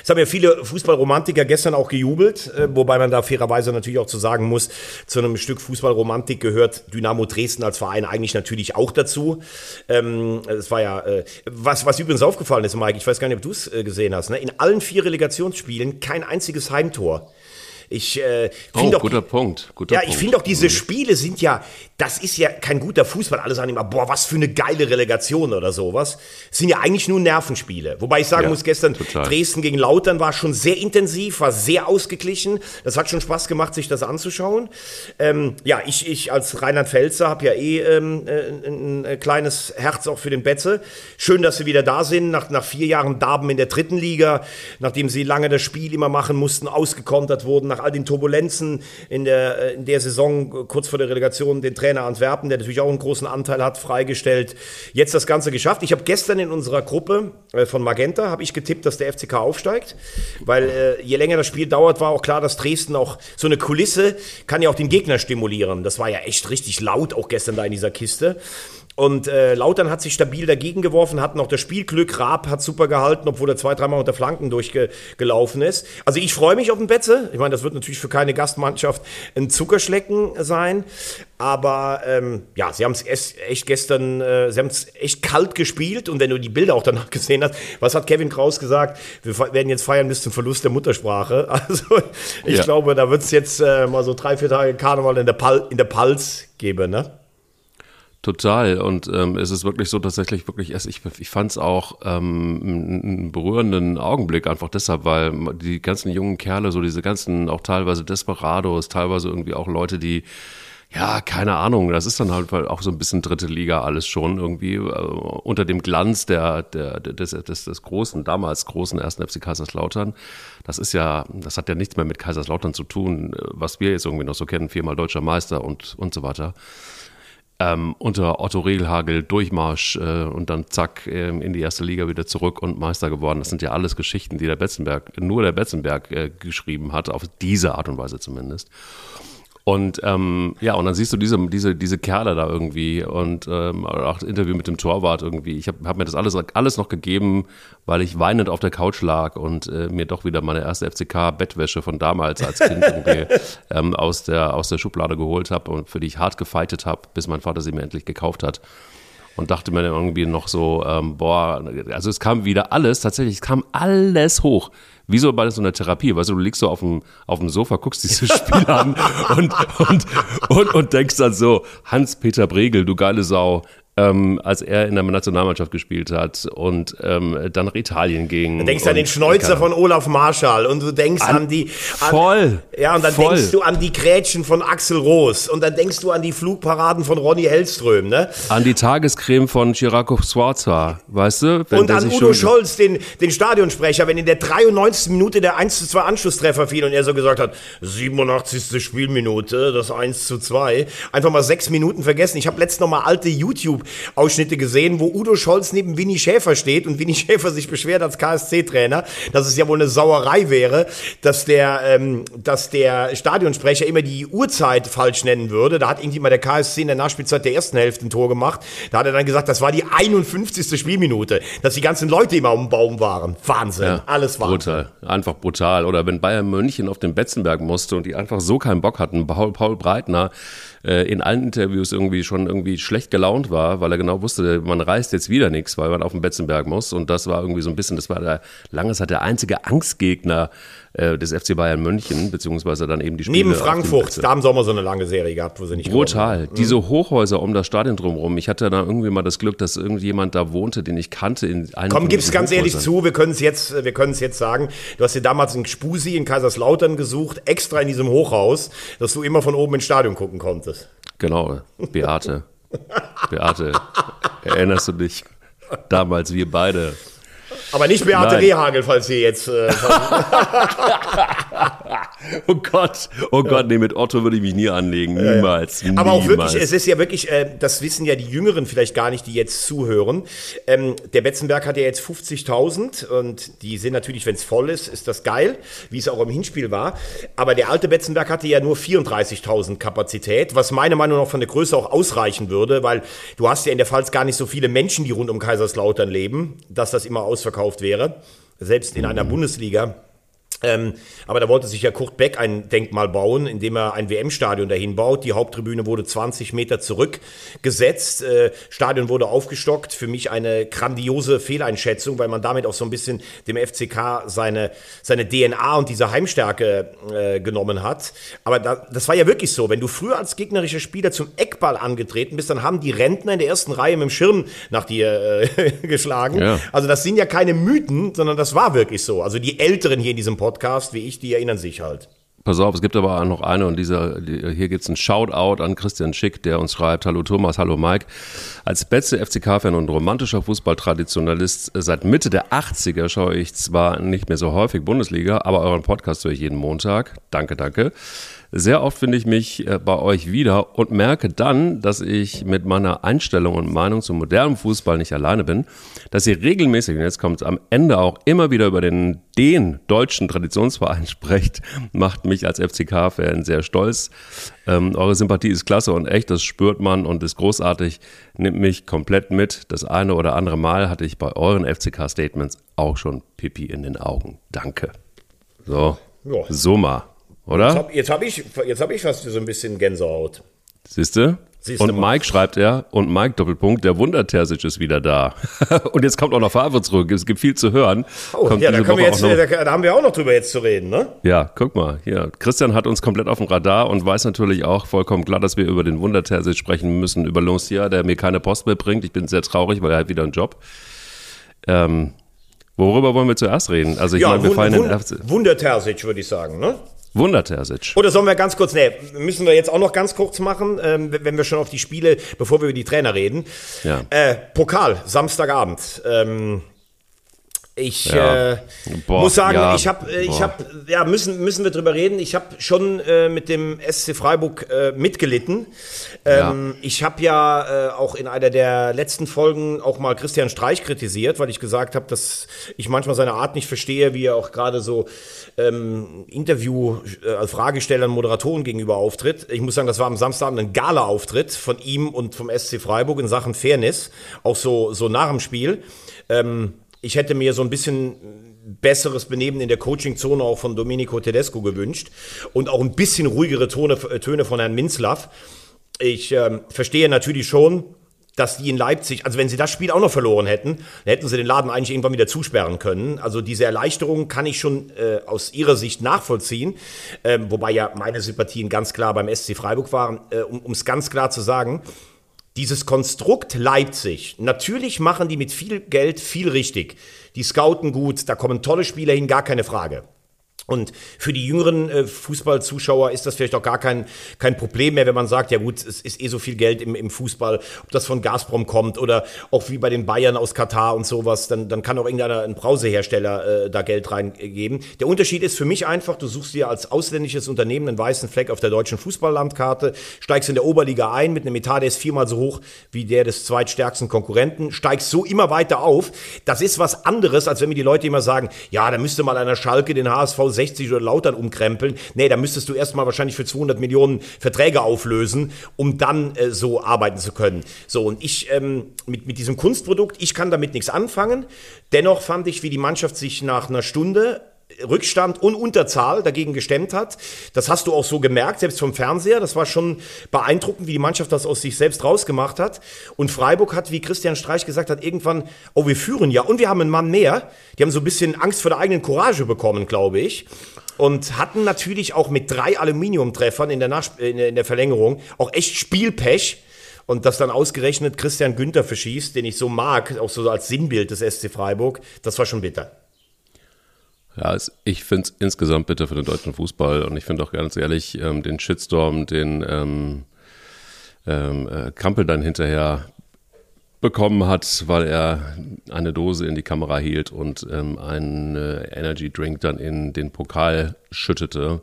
es haben ja viele Fußballromantiker gestern auch gejubelt, äh, wobei man da fairerweise natürlich auch zu sagen muss, zu einem Stück Fußballromantik gehört Dynamo Dresden als Verein eigentlich natürlich auch dazu. Ähm, es war ja, äh, was, was übrigens aufgefallen ist, Mike, ich weiß gar nicht, ob du es äh, gesehen hast, ne? in allen vier Relegationsspielen kein einziges Heimtor. Ich äh, finde oh, guter Punkt. Guter ja, ich finde auch diese. Spiele sind ja, das ist ja kein guter Fußball. Alle sagen immer, boah, was für eine geile Relegation oder sowas. Das sind ja eigentlich nur Nervenspiele. Wobei ich sagen ja, muss, gestern total. Dresden gegen Lautern war schon sehr intensiv, war sehr ausgeglichen. Das hat schon Spaß gemacht, sich das anzuschauen. Ähm, ja, ich, ich als Rheinland-Pfälzer habe ja eh ähm, äh, ein, ein, kleines Herz auch für den Betze. Schön, dass sie wieder da sind, nach, nach vier Jahren Darben in der dritten Liga, nachdem sie lange das Spiel immer machen mussten, ausgekontert wurden, nach all den Turbulenzen in der, äh, in der Saison, kurz vor der Relegation, den Trainer Antwerpen, der natürlich auch einen großen Anteil hat, freigestellt. Jetzt das Ganze geschafft. Ich habe gestern in unserer Gruppe äh, von Magenta, habe ich getippt, dass der FCK aufsteigt, weil äh, je länger das Spiel dauert, war auch klar, dass Dresden auch so eine Kulisse kann ja auch den Gegner stimulieren. Das war ja echt richtig laut auch gestern da in dieser Kiste. Und äh, Lautern hat sich stabil dagegen geworfen, hat noch das Spielglück. Raab hat super gehalten, obwohl er zwei, dreimal unter Flanken durchgelaufen ist. Also ich freue mich auf den Betze. Ich meine, das wird natürlich für keine Gastmannschaft ein Zuckerschlecken sein. Aber ähm, ja, sie haben es echt gestern, äh, sie haben es echt kalt gespielt. Und wenn du die Bilder auch danach *laughs* gesehen hast, was hat Kevin Kraus gesagt? Wir werden jetzt feiern bis zum Verlust der Muttersprache. *laughs* Also ich ja. glaube, da wird es jetzt äh, mal so drei, vier Tage Karneval in der, Pal in der Pals geben, ne? Total. Und ähm, es ist wirklich so tatsächlich wirklich, ich, ich fand es auch ähm, einen berührenden Augenblick, einfach deshalb, weil die ganzen jungen Kerle, so diese ganzen auch teilweise Desperados, teilweise irgendwie auch Leute, die ja, keine Ahnung, das ist dann halt auch so ein bisschen dritte Liga alles schon irgendwie äh, unter dem Glanz der, der, des, des, des großen, damals großen ersten FC Kaiserslautern. Das ist ja, das hat ja nichts mehr mit Kaiserslautern zu tun, was wir jetzt irgendwie noch so kennen, viermal deutscher Meister und, und so weiter ähm, unter Otto Regelhagel Durchmarsch äh, und dann zack äh, in die erste Liga wieder zurück und Meister geworden. Das sind ja alles Geschichten, die der Betzenberg, nur der Betzenberg äh, geschrieben hat, auf diese Art und Weise zumindest. Und ähm, ja, und dann siehst du diese, diese, diese Kerle da irgendwie und ähm, auch das Interview mit dem Torwart irgendwie. Ich habe hab mir das alles, alles noch gegeben, weil ich weinend auf der Couch lag und äh, mir doch wieder meine erste FCK-Bettwäsche von damals als Kind *laughs* irgendwie ähm, aus, der, aus der Schublade geholt habe und für die ich hart gefeitet habe, bis mein Vater sie mir endlich gekauft hat und dachte mir dann irgendwie noch so, ähm, boah, also es kam wieder alles, tatsächlich, es kam alles hoch wie so bei so einer Therapie, weißt du, du liegst so auf dem, auf dem Sofa, guckst dieses *laughs* Spiel an und, und, und, und denkst dann so, Hans-Peter Bregel, du geile Sau, ähm, als er in der Nationalmannschaft gespielt hat und ähm, dann nach Italien ging. Du denkst an den Schnäuzer von Olaf Marschall und du denkst an, an die. An, voll. Ja, und dann voll. denkst du an die Grätschen von Axel Roos und dann denkst du an die Flugparaden von Ronny Hellström, ne? An die Tagescreme von Chiraco Sforza, weißt du? und an Udo Scholz, den, den Stadionsprecher, wenn in der 93. Minute der 1 zu 2 Anschlusstreffer fiel und er so gesagt hat, 87. Spielminute, das 1 zu 2. Einfach mal sechs Minuten vergessen. Ich habe letztens noch mal alte YouTube Ausschnitte gesehen, wo Udo Scholz neben Winnie Schäfer steht und Winnie *laughs* Schäfer sich beschwert als KSC-Trainer, dass es ja wohl eine Sauerei wäre, dass der, ähm, dass der Stadionsprecher immer die Uhrzeit falsch nennen würde. Da hat irgendjemand der KSC in der Nachspielzeit der ersten Hälfte ein Tor gemacht. Da hat er dann gesagt, das war die 51. Spielminute, dass die ganzen Leute immer um den Baum waren. Wahnsinn, ja, alles Wahnsinn. Brutal, einfach brutal. Oder wenn Bayern München auf den Betzenberg musste und die einfach so keinen Bock hatten, Paul, Paul Breitner äh, in allen Interviews irgendwie schon irgendwie schlecht gelaunt war, weil er genau wusste, man reißt jetzt wieder nichts, weil man auf den Betzenberg muss. Und das war irgendwie so ein bisschen, das war der lange Zeit der einzige Angstgegner äh, des FC Bayern München, beziehungsweise dann eben die Spiele. Neben Frankfurt, da haben sie auch mal so eine lange Serie gehabt, wo sie nicht Brutal. Mhm. Diese Hochhäuser um das Stadion drumherum. Ich hatte da irgendwie mal das Glück, dass irgendjemand da wohnte, den ich kannte. In einem Komm, gib's ganz ehrlich zu, wir können es jetzt, wir können es jetzt sagen. Du hast dir damals in Spusi in Kaiserslautern gesucht, extra in diesem Hochhaus, dass du immer von oben ins Stadion gucken konntest. Genau, Beate. *laughs* Beate, erinnerst du dich? Damals wir beide aber nicht Beate. Rehagel, falls Sie jetzt. Äh, *laughs* *laughs* *laughs* oh Gott, oh Gott, nee, mit Otto würde ich mich nie anlegen. Niemals. Ja, ja. Aber auch wirklich, es ist ja wirklich, äh, das wissen ja die Jüngeren vielleicht gar nicht, die jetzt zuhören. Ähm, der Betzenberg hat ja jetzt 50.000 und die sind natürlich, wenn es voll ist, ist das geil, wie es auch im Hinspiel war. Aber der alte Betzenberg hatte ja nur 34.000 Kapazität, was meiner Meinung nach von der Größe auch ausreichen würde, weil du hast ja in der Pfalz gar nicht so viele Menschen, die rund um Kaiserslautern leben, dass das immer ausverkauft ausverkauft wäre, selbst in einer Bundesliga. Ähm, aber da wollte sich ja Kurt Beck ein Denkmal bauen, indem er ein WM-Stadion dahin baut. Die Haupttribüne wurde 20 Meter zurückgesetzt. Äh, Stadion wurde aufgestockt. Für mich eine grandiose Fehleinschätzung, weil man damit auch so ein bisschen dem FCK seine, seine DNA und diese Heimstärke äh, genommen hat. Aber da, das war ja wirklich so. Wenn du früher als gegnerischer Spieler zum Eckball angetreten bist, dann haben die Rentner in der ersten Reihe mit dem Schirm nach dir äh, *laughs* geschlagen. Ja. Also das sind ja keine Mythen, sondern das war wirklich so. Also die Älteren hier in diesem Podcast Podcast wie ich, die erinnern sich halt. Pass auf, es gibt aber noch eine und dieser, hier gibt es einen Shoutout an Christian Schick, der uns schreibt, hallo Thomas, hallo Mike. Als Betze FCK-Fan und romantischer Fußballtraditionalist seit Mitte der 80er schaue ich zwar nicht mehr so häufig Bundesliga, aber euren Podcast höre ich jeden Montag. Danke, danke. Sehr oft finde ich mich äh, bei euch wieder und merke dann, dass ich mit meiner Einstellung und Meinung zum modernen Fußball nicht alleine bin, dass ihr regelmäßig, und jetzt kommt es am Ende auch immer wieder über den, den deutschen Traditionsverein *laughs* sprecht, macht mich als FCK-Fan sehr stolz. Ähm, eure Sympathie ist klasse und echt, das spürt man und ist großartig, nimmt mich komplett mit. Das eine oder andere Mal hatte ich bei euren FCK-Statements auch schon Pipi in den Augen. Danke. So, Ja. so mal. Oder? Jetzt habe hab ich, jetzt hab ich fast so ein bisschen Gänsehaut. Siehste? Siehste Und. Mike schreibt er, und Mike Doppelpunkt, der Wunder-Terzic ist wieder da. *laughs* und jetzt kommt auch noch Favre zurück. Es gibt viel zu hören. Oh, kommt ja, da, wir jetzt, noch- da, haben wir auch noch drüber jetzt zu reden, ne? ja, guck mal, hier. Christian hat uns komplett auf dem Radar und weiß natürlich auch vollkommen klar, dass wir über den Wunder-Terzic sprechen müssen, über Lucia, der mir keine Post mehr bringt. Ich bin sehr traurig, weil er hat wieder einen Job. Ähm, worüber wollen wir zuerst reden? Also ich Ja, meine, wir Wund, fallen in Wund, Wunder-Terzic, würde ich sagen, ne? Wunder-Terzic. Oder sollen wir ganz kurz, nee, müssen wir jetzt auch noch ganz kurz machen, ähm, wenn wir schon auf die Spiele, bevor wir über die Trainer reden. Ja. Äh, Pokal, Samstagabend. Ähm, ich Ja. äh, Boah, muss sagen, ja, ich habe, ich boah. habe, ja, müssen, müssen wir drüber reden. Ich habe schon äh, mit dem SC Freiburg äh, mitgelitten. Ähm, Ich habe ja äh, auch in einer der letzten Folgen auch mal Christian Streich kritisiert, weil ich gesagt habe, dass ich manchmal seine Art nicht verstehe, wie er auch gerade so ähm, Interview, äh, Fragestellern, Moderatoren gegenüber auftritt. Ich muss sagen, das war am Samstagabend ein Gala-Auftritt von ihm und vom SC Freiburg in Sachen Fairness, auch so, so nach dem Spiel. Ähm, ich hätte mir so ein bisschen besseres Benehmen in der Coaching-Zone auch von Domenico Tedesco gewünscht und auch ein bisschen ruhigere Tone, äh, Töne von Herrn Minzlaff. Ich ähm, verstehe natürlich schon, dass die in Leipzig, also wenn sie das Spiel auch noch verloren hätten, dann hätten sie den Laden eigentlich irgendwann wieder zusperren können. Also diese Erleichterung kann ich schon äh, aus ihrer Sicht nachvollziehen, ähm, wobei ja meine Sympathien ganz klar beim SC Freiburg waren, äh, um es ganz klar zu sagen. Dieses Konstrukt Leipzig, natürlich machen die mit viel Geld viel richtig. Die scouten gut, da kommen tolle Spieler hin, gar keine Frage. Und für die jüngeren äh, Fußballzuschauer ist das vielleicht auch gar kein, kein Problem mehr, wenn man sagt, ja gut, es ist eh so viel Geld im, im Fußball, ob das von Gazprom kommt oder auch wie bei den Bayern aus Katar und sowas, dann, dann kann auch irgendeiner, ein Brausehersteller äh, da Geld reingeben. Der Unterschied ist für mich einfach, du suchst dir als ausländisches Unternehmen einen weißen Fleck auf der deutschen Fußballlandkarte, steigst in der Oberliga ein mit einem Etat, der ist viermal so hoch wie der des zweitstärksten Konkurrenten, steigst so immer weiter auf. Das ist was anderes, als wenn mir die Leute immer sagen, ja, da müsste mal einer Schalke den HSV 60 oder Lautern umkrempeln. Nee, da müsstest du erstmal wahrscheinlich für 200 Millionen Verträge auflösen, um dann äh, so arbeiten zu können. So, und ich ähm, mit, mit diesem Kunstprodukt, ich kann damit nichts anfangen. Dennoch fand ich, wie die Mannschaft sich nach einer Stunde Rückstand und Unterzahl dagegen gestemmt hat. Das hast du auch so gemerkt, selbst vom Fernseher. Das war schon beeindruckend, wie die Mannschaft das aus sich selbst rausgemacht hat. Und Freiburg hat, wie Christian Streich gesagt hat, irgendwann, oh, wir führen ja und wir haben einen Mann mehr. Die haben so ein bisschen Angst vor der eigenen Courage bekommen, glaube ich. Und hatten natürlich auch mit drei Aluminiumtreffern in der, Nach in der in der Verlängerung auch echt Spielpech. Und das dann ausgerechnet Christian Günther verschießt, den ich so mag, auch so als Sinnbild des SC Freiburg, das war schon bitter. Ja, es, ich finde es insgesamt bitter für den deutschen Fußball und ich finde auch ganz ehrlich, ähm, den Shitstorm, den ähm, ähm, äh, Kampel dann hinterher bekommen hat, weil er eine Dose in die Kamera hielt und ähm, einen äh, Energy Drink dann in den Pokal schüttete,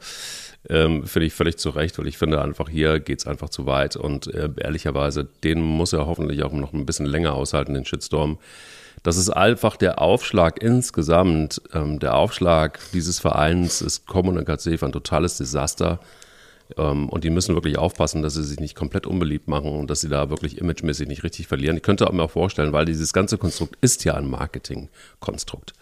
ähm, finde ich völlig zu Recht, weil ich finde einfach hier geht's einfach zu weit und äh, ehrlicherweise, den muss er hoffentlich auch noch ein bisschen länger aushalten, den Shitstorm. Das ist einfach der Aufschlag insgesamt. Ähm, der Aufschlag dieses Vereins ist kommunikativ ein totales Desaster. Ähm, und die müssen wirklich aufpassen, dass sie sich nicht komplett unbeliebt machen und dass sie da wirklich imagemäßig nicht richtig verlieren. Ich könnte mir auch vorstellen, weil dieses ganze Konstrukt ist ja ein Marketingkonstrukt.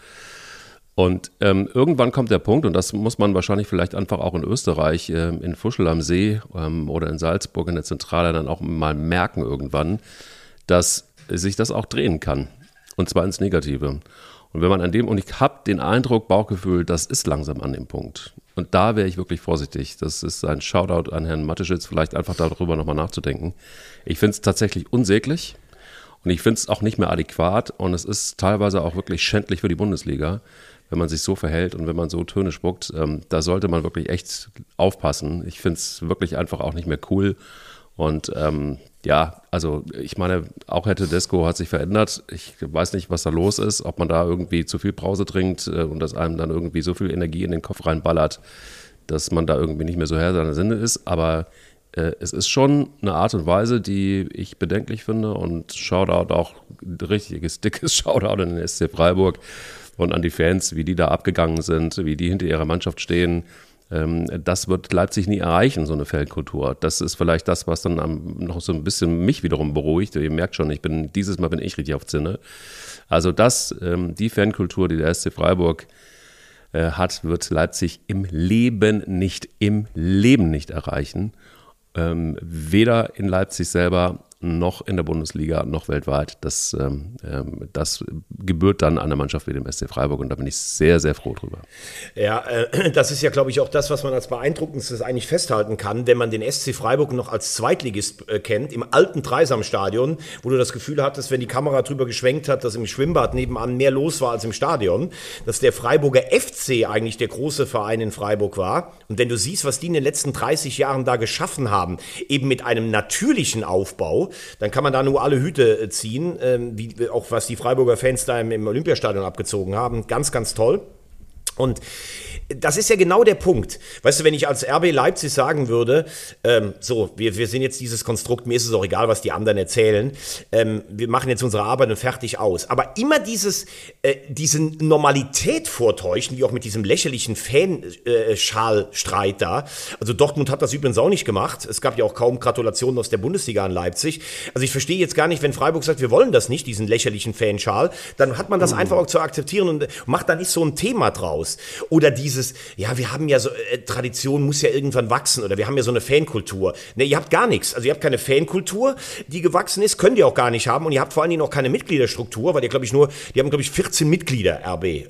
Und ähm, irgendwann kommt der Punkt, und das muss man wahrscheinlich vielleicht einfach auch in Österreich, ähm, in Fuschel am See ähm, oder in Salzburg in der Zentrale dann auch mal merken irgendwann, dass sich das auch drehen kann. Und zwar ins Negative. Und wenn man an dem, und ich habe den Eindruck, Bauchgefühl, das ist langsam an dem Punkt. Und da wäre ich wirklich vorsichtig. Das ist ein Shoutout an Herrn Mateschitz, vielleicht einfach darüber nochmal nachzudenken. Ich finde es tatsächlich unsäglich und ich finde es auch nicht mehr adäquat und es ist teilweise auch wirklich schändlich für die Bundesliga, wenn man sich so verhält und wenn man so Töne spuckt. Ähm, da sollte man wirklich echt aufpassen. Ich finde es wirklich einfach auch nicht mehr cool. Und ähm, ja, also ich meine, auch Herr Tedesco hat sich verändert. Ich weiß nicht, was da los ist, ob man da irgendwie zu viel Brause trinkt äh, und das einem dann irgendwie so viel Energie in den Kopf reinballert. dass man da irgendwie nicht mehr so Herr seiner Sinne ist, aber äh, es ist schon eine Art und Weise, die ich bedenklich finde und Shoutout auch, richtiges, dickes *laughs* Shoutout an den SC Freiburg und an die Fans, wie die da abgegangen sind, wie die hinter ihrer Mannschaft stehen. Ähm, das wird Leipzig nie erreichen, so eine Feldkultur. Das ist vielleicht das, was dann noch so ein bisschen mich wiederum beruhigt. Ihr merkt schon, ich bin, dieses Mal bin ich richtig auf Zinne. Also das, ähm, die Fankultur, die der SC Freiburg äh, hat, wird Leipzig im Leben nicht, im Leben nicht erreichen. Ähm, weder in Leipzig selber noch in der Bundesliga, noch weltweit. Das, ähm, ähm, das gebührt dann einer Mannschaft wie dem SC Freiburg und da bin ich sehr, sehr froh drüber. Ja, äh, das ist ja, glaube ich, auch das, was man als beeindruckendstes eigentlich festhalten kann, wenn man den SC Freiburg noch als Zweitligist äh, kennt, im alten Dreisamstadion, wo du das Gefühl hattest, wenn die Kamera drüber geschwenkt hat, dass im Schwimmbad nebenan mehr los war als im Stadion, dass der Freiburger FC eigentlich der große Verein in Freiburg war. Und wenn du siehst, was die in den letzten 30 Jahren da geschaffen haben, eben mit einem natürlichen Aufbau, dann kann man da nur alle Hüte äh, ziehen, ähm, wie auch was die Freiburger Fans da im, im Olympiastadion abgezogen haben. Ganz, ganz toll. Und das ist ja genau der Punkt. Weißt du, wenn ich als RB Leipzig sagen würde, ähm, so, wir, wir sind jetzt dieses Konstrukt, mir ist es auch egal, was die anderen erzählen, ähm, wir machen jetzt unsere Arbeit und fertig aus. Aber immer dieses, äh, diese Normalität vortäuschen, wie auch mit diesem lächerlichen Fanschalstreit äh, da. Also Dortmund hat das übrigens auch nicht gemacht. Es gab ja auch kaum Gratulationen aus der Bundesliga an Leipzig. Also ich verstehe jetzt gar nicht, wenn Freiburg sagt, wir wollen das nicht, diesen lächerlichen Fanschal, dann hat man das mhm. einfach auch zu akzeptieren und macht da nicht so ein Thema draus. Oder diese dieses, ja, wir haben ja so, äh, Tradition muss ja irgendwann wachsen oder wir haben ja so eine Fankultur. Ne, ihr habt gar nichts. Also ihr habt keine Fankultur, die gewachsen ist, könnt ihr auch gar nicht haben und ihr habt vor allen Dingen auch keine Mitgliederstruktur, weil ihr, glaube ich, nur, die haben, glaube ich, 14 Mitglieder, RB, äh,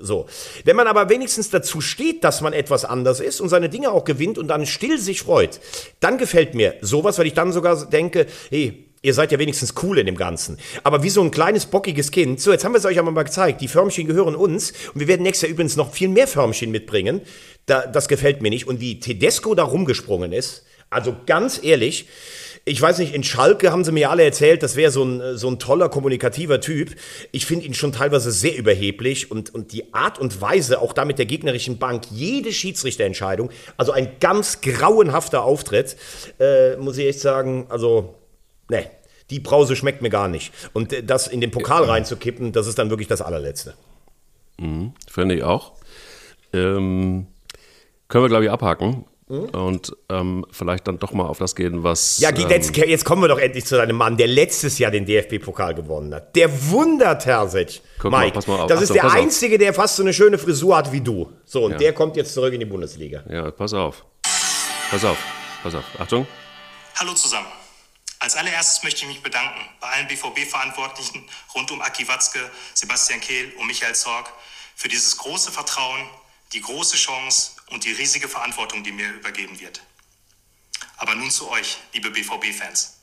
so. Wenn man aber wenigstens dazu steht, dass man etwas anders ist und seine Dinge auch gewinnt und dann still sich freut, dann gefällt mir sowas, weil ich dann sogar denke, hey, Ihr seid ja wenigstens cool in dem Ganzen. Aber wie so ein kleines, bockiges Kind. So, jetzt haben wir es euch aber mal gezeigt. Die Förmchen gehören uns. Und wir werden nächstes Jahr übrigens noch viel mehr Förmchen mitbringen. Da, das gefällt mir nicht. Und wie Tedesco da rumgesprungen ist. Also ganz ehrlich. Ich weiß nicht, in Schalke haben sie mir alle erzählt, das wäre so ein, so ein toller, kommunikativer Typ. Ich finde ihn schon teilweise sehr überheblich und, und die Art und Weise, auch da mit der gegnerischen Bank, jede Schiedsrichterentscheidung, also ein ganz grauenhafter Auftritt, äh, muss ich echt sagen. Also nee, die Brause schmeckt mir gar nicht. Und äh, das in den Pokal reinzukippen, das ist dann wirklich das allerletzte. Mhm, Finde ich auch. Ähm, können wir, glaube ich, abhaken. Mhm. Und ähm, vielleicht dann doch mal auf das gehen, was. Ja, jetzt, ähm, jetzt, kommen wir doch endlich zu deinem Mann, der letztes Jahr den DFB-Pokal gewonnen hat. Der Wunder Terzic. Mike, mal, pass mal auf. das Achtung, ist der Einzige, auf. der fast so eine schöne Frisur hat wie du. So, und ja. der kommt jetzt zurück in die Bundesliga. Ja, pass auf. Pass auf. Pass auf. Achtung. Hallo zusammen. Als allererstes möchte ich mich bedanken bei allen BVB-Verantwortlichen rund um Aki Watzke, Sebastian Kehl und Michael Zorg für dieses große Vertrauen, die große Chance und die riesige Verantwortung, die mir übergeben wird. Aber nun zu euch, liebe BVB-Fans.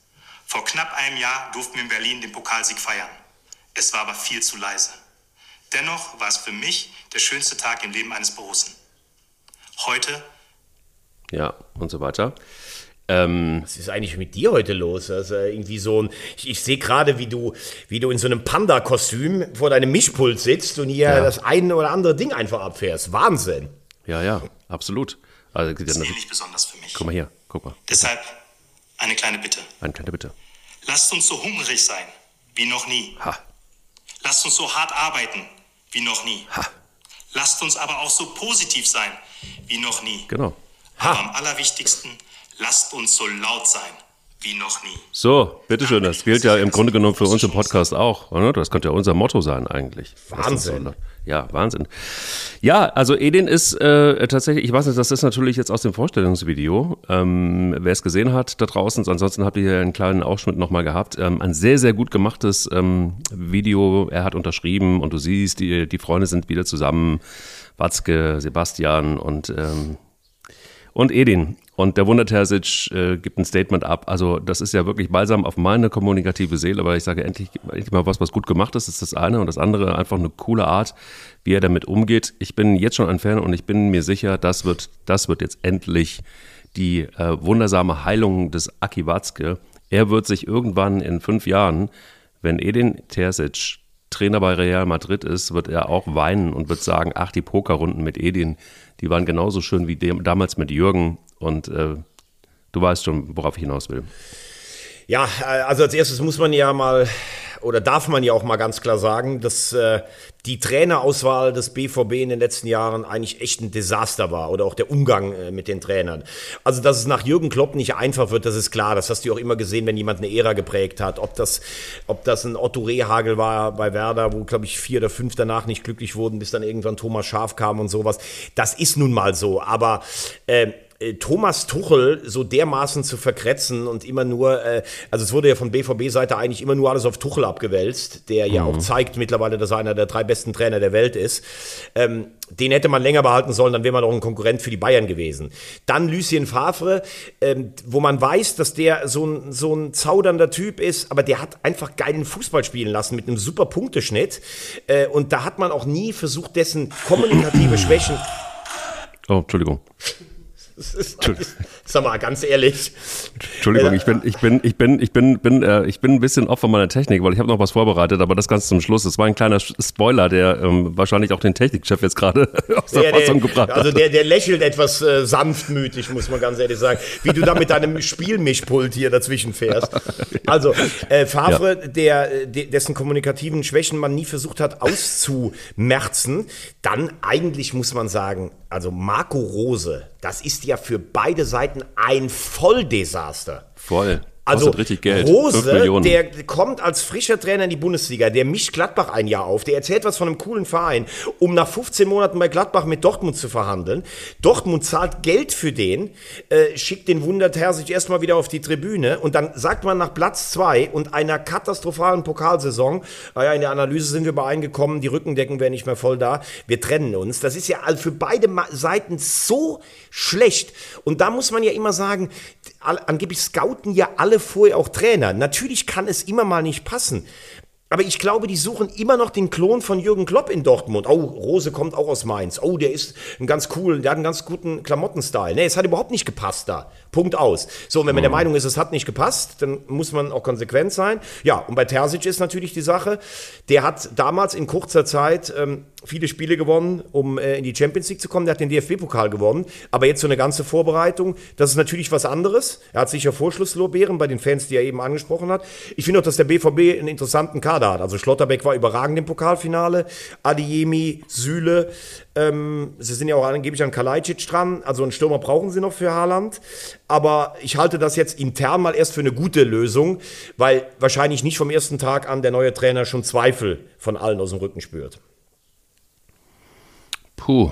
Vor knapp einem Jahr durften wir in Berlin den Pokalsieg feiern. Es war aber viel zu leise. Dennoch war es für mich der schönste Tag im Leben eines Borussen. Heute. Ja, und so weiter. Ähm, Was ist eigentlich mit dir heute los? Also irgendwie so ein, ich, ich sehe gerade, wie du, wie du in so einem Panda-Kostüm vor deinem Mischpult sitzt und hier ja. das eine oder andere Ding einfach abfährst. Wahnsinn. Ja, ja, absolut. Also, das ist eh nicht besonders für mich. Guck mal hier, guck mal. Deshalb eine kleine Bitte. Eine kleine Bitte. Lasst uns so hungrig sein wie noch nie. Ha. Lasst uns so hart arbeiten wie noch nie. Ha. Lasst uns aber auch so positiv sein wie noch nie. Genau. Ha. Aber am allerwichtigsten Lasst uns so laut sein wie noch nie. So, bitteschön, das gilt ja im Grunde genommen für uns im Podcast auch. Oder? Das könnte ja unser Motto sein eigentlich. Wahnsinn. Ja, Wahnsinn. Ja, also Edin ist äh, tatsächlich, ich weiß nicht, das ist natürlich jetzt aus dem Vorstellungsvideo. Ähm, wer es gesehen hat da draußen, ansonsten habt ihr hier einen kleinen Ausschnitt nochmal gehabt. Ähm, ein sehr, sehr gut gemachtes ähm, Video. Er hat unterschrieben und du siehst, die, die Freunde sind wieder zusammen. Watzke, Sebastian und, ähm, und Edin. Und der Wunder Terzic äh, gibt ein Statement ab. Also das ist ja wirklich balsam auf meine kommunikative Seele, weil ich sage, endlich, endlich mal was, was gut gemacht ist, ist das eine. Und das andere einfach eine coole Art, wie er damit umgeht. Ich bin jetzt schon ein Fan und ich bin mir sicher, das wird, das wird jetzt endlich die äh, wundersame Heilung des Aki Watzke. Er wird sich irgendwann in fünf Jahren, wenn Edin Terzic Trainer bei Real Madrid ist, wird er auch weinen und wird sagen, ach, die Pokerrunden mit Edin, die waren genauso schön wie damals mit Jürgen. Und äh, du weißt schon, worauf ich hinaus will. Ja, äh, also als erstes muss man ja mal oder darf man ja auch mal ganz klar sagen, dass äh, die Trainerauswahl des BVB in den letzten Jahren eigentlich echt ein Desaster war oder auch der Umgang äh, mit den Trainern. Also, dass es nach Jürgen Klopp nicht einfach wird, das ist klar. Das hast du auch immer gesehen, wenn jemand eine Ära geprägt hat. Ob das, ob das ein Otto Rehagel war bei Werder, wo, glaube ich, vier oder fünf danach nicht glücklich wurden, bis dann irgendwann Thomas Schaf kam und sowas. Das ist nun mal so. Aber äh, Thomas Tuchel so dermaßen zu verkretzen und immer nur, äh, also es wurde ja von BVB-Seite eigentlich immer nur alles auf Tuchel abgewälzt, der ja auch zeigt mittlerweile, dass er einer der drei besten Trainer der Welt ist. Ähm, den hätte man länger behalten sollen, dann wäre man doch ein Konkurrent für die Bayern gewesen. Dann Lucien Favre, ähm, wo man weiß, dass der so ein, so ein zaudernder Typ ist, aber der hat einfach geilen Fußball spielen lassen mit einem super Punkteschnitt. Äh, und da hat man auch nie versucht, dessen kommunikative Schwächen. Oh, Entschuldigung. Das ist, sag mal, ganz ehrlich. Entschuldigung, ich bin, ich bin, ich bin, ich bin, bin, äh, ich bin ein bisschen Opfer meiner Technik, weil ich habe noch was vorbereitet, aber das ganz zum Schluss. Das war ein kleiner Spoiler, der ähm, wahrscheinlich auch den Technikchef jetzt gerade *laughs* aus der, der Fassung der, gebracht hat. Also der, der lächelt etwas äh, sanftmütig, muss man ganz ehrlich sagen, wie du da mit deinem *laughs* Spielmischpult hier dazwischen fährst. Also äh, Favre, ja. der, dessen kommunikativen Schwächen man nie versucht hat auszumerzen, dann eigentlich muss man sagen, also Marco Rose, das ist ja für beide Seiten ein Volldesaster. Voll. Also richtig Geld. Rose, der kommt als frischer Trainer in die Bundesliga, der mischt Gladbach ein Jahr auf, der erzählt was von einem coolen Verein, um nach 15 Monaten bei Gladbach mit Dortmund zu verhandeln. Dortmund zahlt Geld für den, äh, schickt den Wunderterr sich erstmal wieder auf die Tribüne und dann sagt man nach Platz zwei und einer katastrophalen Pokalsaison, naja, in der Analyse sind wir übereingekommen, die Rückendecken wären nicht mehr voll da, wir trennen uns. Das ist ja für beide Seiten so schlecht. Und da muss man ja immer sagen, angeblich scouten ja alle vorher auch Trainer. Natürlich kann es immer mal nicht passen. Aber ich glaube, die suchen immer noch den Klon von Jürgen Klopp in Dortmund. Oh, Rose kommt auch aus Mainz. Oh, der ist ein ganz cool, der hat einen ganz guten Klamottenstyle. Nee, es hat überhaupt nicht gepasst da. Punkt aus. So, und wenn man der mhm. Meinung ist, es hat nicht gepasst, dann muss man auch konsequent sein. Ja, und bei Terzic ist natürlich die Sache, der hat damals in kurzer Zeit ähm, viele Spiele gewonnen, um äh, in die Champions League zu kommen. Der hat den DFB-Pokal gewonnen. Aber jetzt so eine ganze Vorbereitung, das ist natürlich was anderes. Er hat sicher Vorschlusslorbeeren bei den Fans, die er eben angesprochen hat. Ich finde auch, dass der BVB einen interessanten Kader hat. Also Schlotterbeck war überragend im Pokalfinale. Adiemi, Süle. Ähm, sie sind ja auch angeblich an Kalajdzic dran. Also einen Stürmer brauchen sie noch für Haaland. Aber ich halte das jetzt intern mal erst für eine gute Lösung, weil wahrscheinlich nicht vom ersten Tag an der neue Trainer schon Zweifel von allen aus dem Rücken spürt. Puh,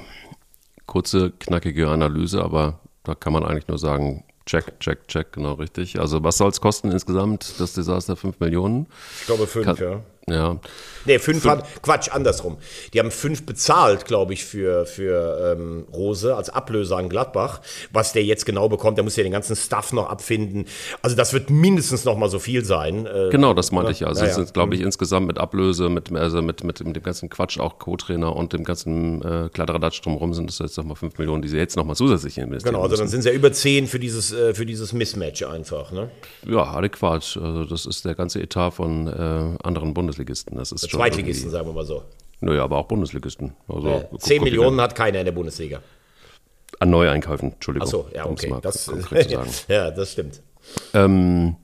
kurze, knackige Analyse, aber da kann man eigentlich nur sagen, check, check, check, genau richtig. Also was soll es kosten insgesamt, das Desaster? 5 Millionen? Ich glaube 5, ja. Ja. Nee, fünf, fünf. Hat, Quatsch, andersrum. Die haben fünf bezahlt, glaube ich, für, für ähm, Rose als Ablöser an Gladbach. Was der jetzt genau bekommt, der muss ja den ganzen Stuff noch abfinden. Also das wird mindestens noch mal so viel sein. Äh, genau, das meinte ich. Also ja, es sind, glaube ich, mhm. insgesamt mit Ablöse, mit, also mit, mit, mit dem ganzen Quatsch, auch Co-Trainer und dem ganzen äh, Kladderadatsch drumherum sind das jetzt noch mal fünf Millionen, die sie jetzt noch mal zusätzlich investieren Genau, also dann sind es ja über zehn für dieses, äh, für dieses Mismatch einfach. Ne? Ja, adäquat. Also das ist der ganze Etat von äh, anderen Bundesländern. Zweitligisten. Das ist Zweitligisten, sagen wir mal so. Naja, aber auch Bundesligisten. Also, ja, 10 Millionen hat keiner in der Bundesliga. An Neueinkäufen, Entschuldigung. Achso, ja, okay. Das, *laughs* ja, das stimmt. Ähm,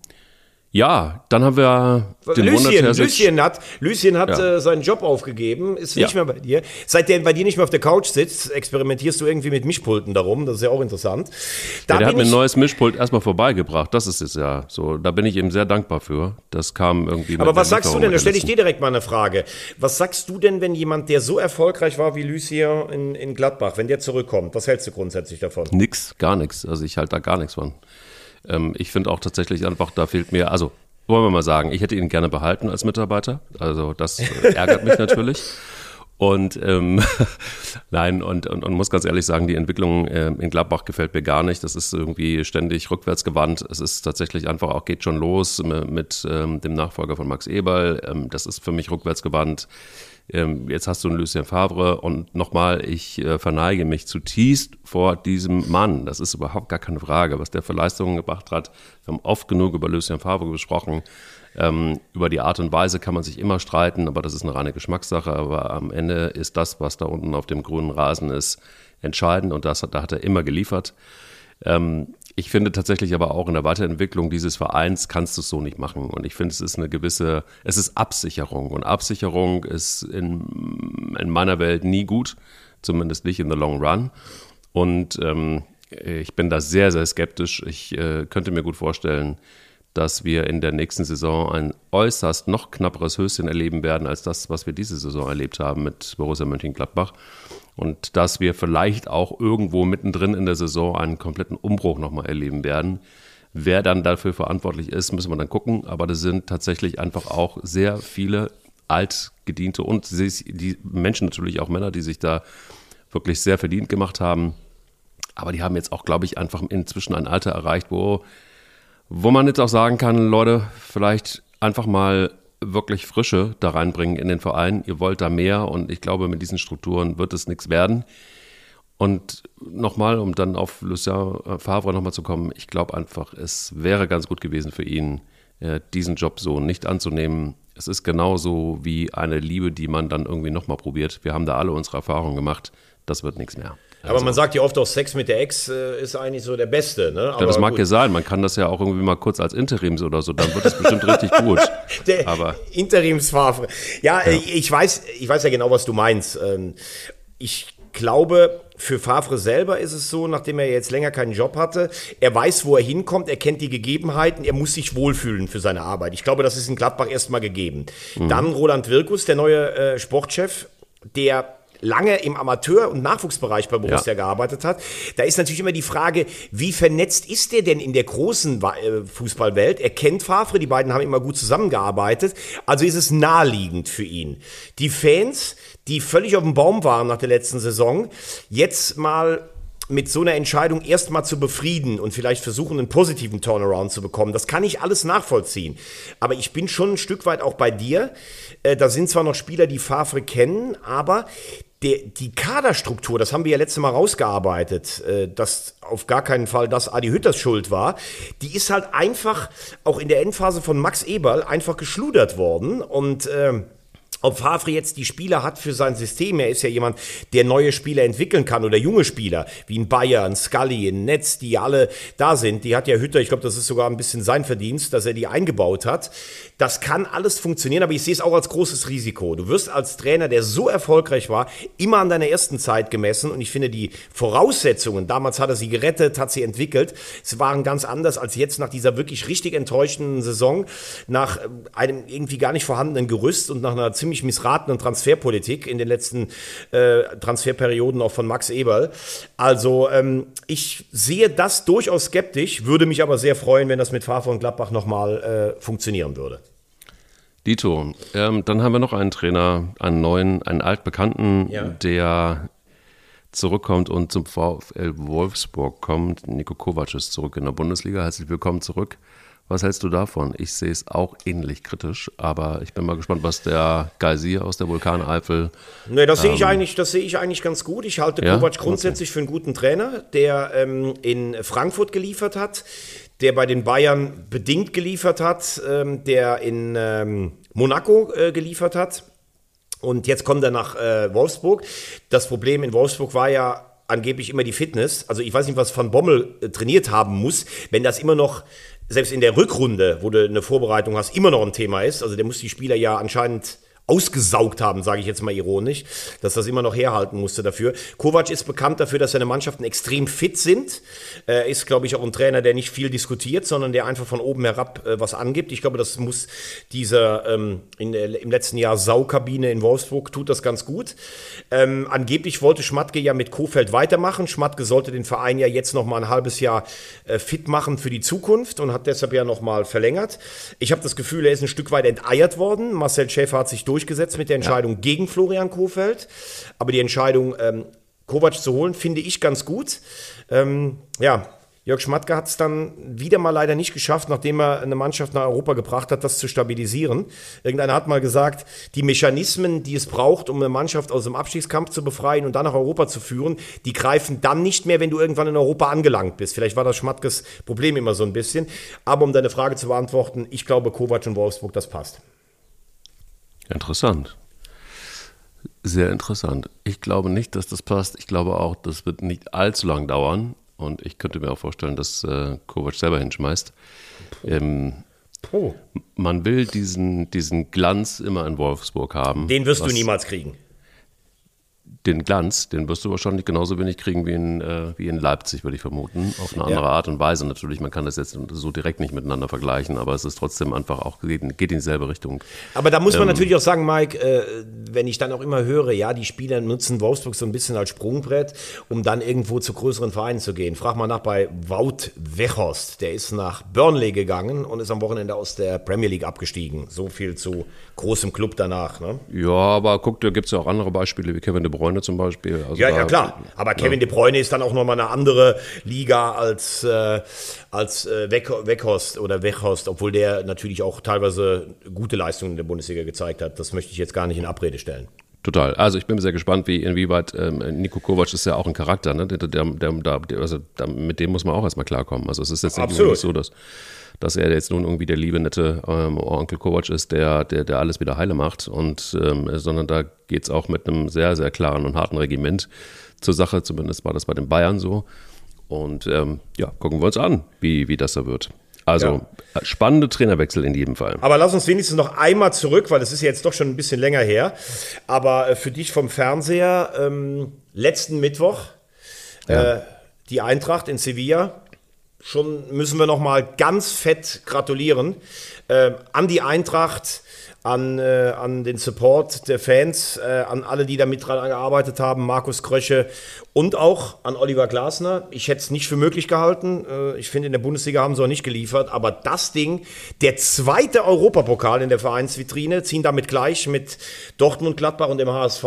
ja, dann haben wir den Lucien, Lucien hat, Lucien hat ja. äh, seinen Job aufgegeben, ist nicht ja. mehr bei dir. Seit der bei dir nicht mehr auf der Couch sitzt, experimentierst du irgendwie mit Mischpulten darum. Das ist ja auch interessant. Da ja, der hat mir ein neues Mischpult erstmal vorbeigebracht. Das ist es ja so. Da bin ich ihm sehr dankbar für. Das kam irgendwie. Aber was sagst du denn? Da stelle ich dir direkt mal eine Frage. Was sagst du denn, wenn jemand, der so erfolgreich war wie Lucien in, in Gladbach, wenn der zurückkommt? Was hältst du grundsätzlich davon? Nix, gar nichts. Also ich halte da gar nichts von. Ähm, ich finde auch tatsächlich einfach, da fehlt mir, also wollen wir mal sagen, ich hätte ihn gerne behalten als Mitarbeiter. Also das äh, ärgert mich *laughs* natürlich. Und ähm, *laughs* nein, und, und, und muss ganz ehrlich sagen, die Entwicklung äh, in Gladbach gefällt mir gar nicht. Das ist irgendwie ständig rückwärtsgewandt. Es ist tatsächlich einfach auch, geht schon los mit, mit ähm, dem Nachfolger von Max Eberl. Ähm, das ist für mich rückwärtsgewandt. Ähm, jetzt hast du einen Lucien Favre und nochmal, ich äh, verneige mich zutiefst vor diesem Mann. Das ist überhaupt gar keine Frage, was der für Leistungen gebracht hat. Wir haben oft genug über Lucien Favre gesprochen. Ähm, über die Art und Weise kann man sich immer streiten, aber das ist eine reine Geschmackssache. Aber am Ende ist das, was da unten auf dem grünen Rasen ist, entscheidend und das, da hat er immer geliefert. Ähm, ich finde tatsächlich aber auch in der Weiterentwicklung dieses Vereins kannst du es so nicht machen. Und ich finde, es ist eine gewisse, es ist Absicherung. Und Absicherung ist in, in meiner Welt nie gut, zumindest nicht in the long run. Und ähm, ich bin da sehr, sehr skeptisch. Ich äh, könnte mir gut vorstellen, dass wir in der nächsten Saison ein äußerst noch knapperes Höschen erleben werden als das, was wir diese Saison erlebt haben mit Borussia Mönchengladbach. Und dass wir vielleicht auch irgendwo mittendrin in der Saison einen kompletten Umbruch nochmal erleben werden. Wer dann dafür verantwortlich ist, müssen wir dann gucken. Aber das sind tatsächlich einfach auch sehr viele altgediente und die Menschen natürlich auch Männer, die sich da wirklich sehr verdient gemacht haben. Aber die haben jetzt auch, glaube ich, einfach inzwischen ein Alter erreicht, wo, wo man jetzt auch sagen kann, Leute, vielleicht einfach mal wirklich Frische da reinbringen in den Verein. Ihr wollt da mehr und ich glaube, mit diesen Strukturen wird es nichts werden. Und nochmal, um dann auf Lucien Favre nochmal zu kommen, ich glaube einfach, es wäre ganz gut gewesen für ihn, äh, diesen Job so nicht anzunehmen. Es ist genauso wie eine Liebe, die man dann irgendwie nochmal probiert. Wir haben da alle unsere Erfahrungen gemacht. Das wird nichts mehr. Aber also. man sagt ja oft auch, Sex mit der Ex äh, ist eigentlich so der Beste. Ne? ja, das mag gut. ja sein. Man kann das ja auch irgendwie mal kurz als Interims oder so. Dann wird es bestimmt richtig gut. *laughs* Der Aber Interimsfarbe. Ja, ja, ich weiß, ich weiß ja genau, was du meinst. Ähm, ich glaube, für Favre selber ist es so, nachdem er jetzt länger keinen Job hatte, er weiß, wo er hinkommt, er kennt die Gegebenheiten, er muss sich wohlfühlen für seine Arbeit. Ich glaube, das ist in Gladbach erstmal gegeben. Mhm. Dann Roland Wirkus, der neue äh, Sportchef, der lange im Amateur- und Nachwuchsbereich bei Borussia ja. gearbeitet hat. Da ist natürlich immer die Frage, wie vernetzt ist der denn in der großen äh, Fußballwelt? Er kennt Favre, die beiden haben immer gut zusammengearbeitet. Also ist es naheliegend für ihn. Die Fans, die völlig auf dem Baum waren nach der letzten Saison, jetzt mal mit so einer Entscheidung erstmal zu befrieden und vielleicht versuchen, einen positiven Turnaround zu bekommen. Das kann ich alles nachvollziehen. Aber ich bin schon ein Stück weit auch bei dir. Äh, da sind zwar noch Spieler, die Favre kennen, aber der, die Kaderstruktur, das haben wir ja letztes Mal rausgearbeitet, äh, dass auf gar keinen Fall das Adi Hütters Schuld war, die ist halt einfach auch in der Endphase von Max Eberl einfach geschludert worden und äh, ob Favre jetzt die Spieler hat für sein System, er ist ja jemand, der neue Spieler entwickeln kann oder junge Spieler, wie in Bayern, Scully, in Netz, die alle da sind. Die hat ja Hütter, ich glaube, das ist sogar ein bisschen sein Verdienst, dass er die eingebaut hat. Das kann alles funktionieren, aber ich sehe es auch als großes Risiko. Du wirst als Trainer, der so erfolgreich war, immer an deiner ersten Zeit gemessen und ich finde die Voraussetzungen, damals hat er sie gerettet, hat sie entwickelt, es waren ganz anders als jetzt nach dieser wirklich richtig enttäuschenden Saison, nach äh, einem irgendwie gar nicht vorhandenen Gerüst und nach einer ziemlich ziemlich missratenen Transferpolitik in den letzten äh, Transferperioden auch von Max Eberl. Also ähm, ich sehe das durchaus skeptisch, würde mich aber sehr freuen, wenn das mit Favre und Gladbach nochmal äh, funktionieren würde. Dito, ähm, dann haben wir noch einen Trainer, einen neuen, einen altbekannten, ja. der zurückkommt und zum VfL Wolfsburg kommt. Nico Kovac ist zurück in der Bundesliga. Herzlich willkommen zurück. Was hältst du davon? Ich sehe es auch ähnlich kritisch, aber ich bin mal gespannt, was der Geysir aus der Vulkaneifel. Nee, das ähm, sehe ich eigentlich, das sehe ich eigentlich ganz gut. Ich halte ja? Kovac grundsätzlich okay. für einen guten Trainer, der ähm, in Frankfurt geliefert hat, der bei den Bayern bedingt geliefert hat, ähm, der in ähm, Monaco äh, geliefert hat. Und jetzt kommt er nach äh, Wolfsburg. Das Problem in Wolfsburg war ja angeblich immer die Fitness. Also ich weiß nicht, was Van Bommel äh, trainiert haben muss, wenn das immer noch selbst in der Rückrunde, wo du eine Vorbereitung hast, immer noch ein Thema ist. Also der muss die Spieler ja anscheinend ausgesaugt haben, sage ich jetzt mal ironisch, dass das immer noch herhalten musste dafür. Kovac ist bekannt dafür, dass seine Mannschaften extrem fit sind. Er ist, glaube ich, auch ein Trainer, der nicht viel diskutiert, sondern der einfach von oben herab äh, was angibt. Ich glaube, das muss dieser ähm, in, äh, im letzten Jahr Saukabine in Wolfsburg tut das ganz gut. Ähm, angeblich wollte Schmatke ja mit Kofeld weitermachen. Schmatke sollte den Verein ja jetzt noch mal ein halbes Jahr äh, fit machen für die Zukunft und hat deshalb ja noch mal verlängert. Ich habe das Gefühl, er ist ein Stück weit enteiert worden. Marcel Schäfer hat sich durch durchgesetzt mit der Entscheidung ja. gegen Florian Kofeld. Aber die Entscheidung, ähm, Kovac zu holen, finde ich ganz gut. Ähm, ja, Jörg Schmatke hat es dann wieder mal leider nicht geschafft, nachdem er eine Mannschaft nach Europa gebracht hat, das zu stabilisieren. Irgendeiner hat mal gesagt, die Mechanismen, die es braucht, um eine Mannschaft aus dem Abstiegskampf zu befreien und dann nach Europa zu führen, die greifen dann nicht mehr, wenn du irgendwann in Europa angelangt bist. Vielleicht war das Schmatkes Problem immer so ein bisschen. Aber um deine Frage zu beantworten, ich glaube, Kovac und Wolfsburg, das passt. Interessant. Sehr interessant. Ich glaube nicht, dass das passt. Ich glaube auch, das wird nicht allzu lang dauern. Und ich könnte mir auch vorstellen, dass äh, Kovac selber hinschmeißt. Ähm, oh. Man will diesen, diesen Glanz immer in Wolfsburg haben. Den wirst du niemals kriegen den Glanz, den wirst du wahrscheinlich genauso wenig kriegen wie in, äh, wie in Leipzig, würde ich vermuten. Auf eine andere ja. Art und Weise natürlich. Man kann das jetzt so direkt nicht miteinander vergleichen, aber es ist trotzdem einfach auch, geht, geht in dieselbe Richtung. Aber da muss man ähm, natürlich auch sagen, Mike, äh, wenn ich dann auch immer höre, ja, die Spieler nutzen Wolfsburg so ein bisschen als Sprungbrett, um dann irgendwo zu größeren Vereinen zu gehen. Frag mal nach bei Wout Weghorst. Der ist nach Burnley gegangen und ist am Wochenende aus der Premier League abgestiegen. So viel zu großem Club danach. Ne? Ja, aber guck, da gibt es ja auch andere Beispiele wie Kevin De Bruyne zum Beispiel. Also ja, ja, klar. Aber Kevin ja. De Bruyne ist dann auch nochmal eine andere Liga als, äh, als äh, Weghorst oder Weghorst, obwohl der natürlich auch teilweise gute Leistungen in der Bundesliga gezeigt hat. Das möchte ich jetzt gar nicht in Abrede stellen. Total. Also ich bin sehr gespannt, wie inwieweit ähm, Nico Kovac ist ja auch ein Charakter, ne? Der, der, der, also mit dem muss man auch erstmal klarkommen. Also es ist jetzt nicht so, dass dass er jetzt nun irgendwie der liebe, nette ähm, Onkel Kovac ist, der, der, der alles wieder heile macht, und, ähm, sondern da geht es auch mit einem sehr, sehr klaren und harten Regiment zur Sache. Zumindest war das bei den Bayern so. Und ähm, ja, gucken wir uns an, wie, wie das da wird. Also ja. spannende Trainerwechsel in jedem Fall. Aber lass uns wenigstens noch einmal zurück, weil das ist ja jetzt doch schon ein bisschen länger her. Aber äh, für dich vom Fernseher, ähm, letzten Mittwoch, ja. äh, die Eintracht in Sevilla schon müssen wir noch mal ganz fett gratulieren äh, an die Eintracht, an, äh, an den Support der Fans, äh, an alle, die da mit dran gearbeitet haben, Markus Krösche und auch an Oliver Glasner. Ich hätte es nicht für möglich gehalten. Äh, ich finde, in der Bundesliga haben sie auch nicht geliefert. Aber das Ding, der zweite Europapokal in der Vereinsvitrine, ziehen damit gleich mit Dortmund, Gladbach und dem HSV.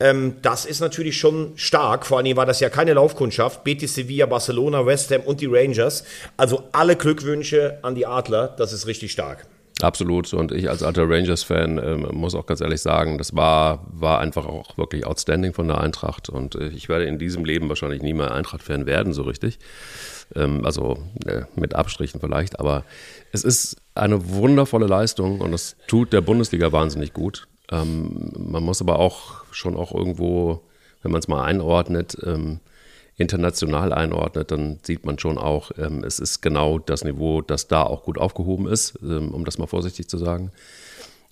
Ähm, das ist natürlich schon stark. Vor allem war das ja keine Laufkundschaft. Betis Sevilla, Barcelona, West Ham und die Rangers. Also alle Glückwünsche an die Adler. Das ist richtig stark. Absolut. Und ich als alter Rangers-Fan äh, muss auch ganz ehrlich sagen, das war, war einfach auch wirklich outstanding von der Eintracht. Und äh, ich werde in diesem Leben wahrscheinlich nie mehr Eintracht-Fan werden, so richtig. Ähm, also äh, mit Abstrichen vielleicht. Aber es ist eine wundervolle Leistung und das tut der Bundesliga wahnsinnig gut. Ähm, man muss aber auch schon auch irgendwo, wenn man es mal einordnet, ähm, international einordnet, dann sieht man schon auch, ähm, es ist genau das Niveau, das da auch gut aufgehoben ist, ähm, um das mal vorsichtig zu sagen.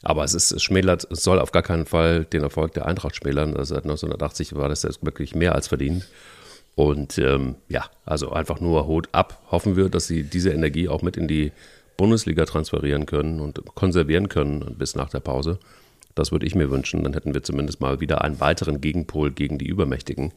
Aber es, ist, es schmälert, es soll auf gar keinen Fall den Erfolg der Eintracht schmälern. Also seit 1980 war das jetzt wirklich mehr als verdient. Und ähm, ja, also einfach nur Hut ab. Hoffen wir, dass sie diese Energie auch mit in die Bundesliga transferieren können und konservieren können bis nach der Pause. Das würde ich mir wünschen. Dann hätten wir zumindest mal wieder einen weiteren Gegenpol gegen die Übermächtigen.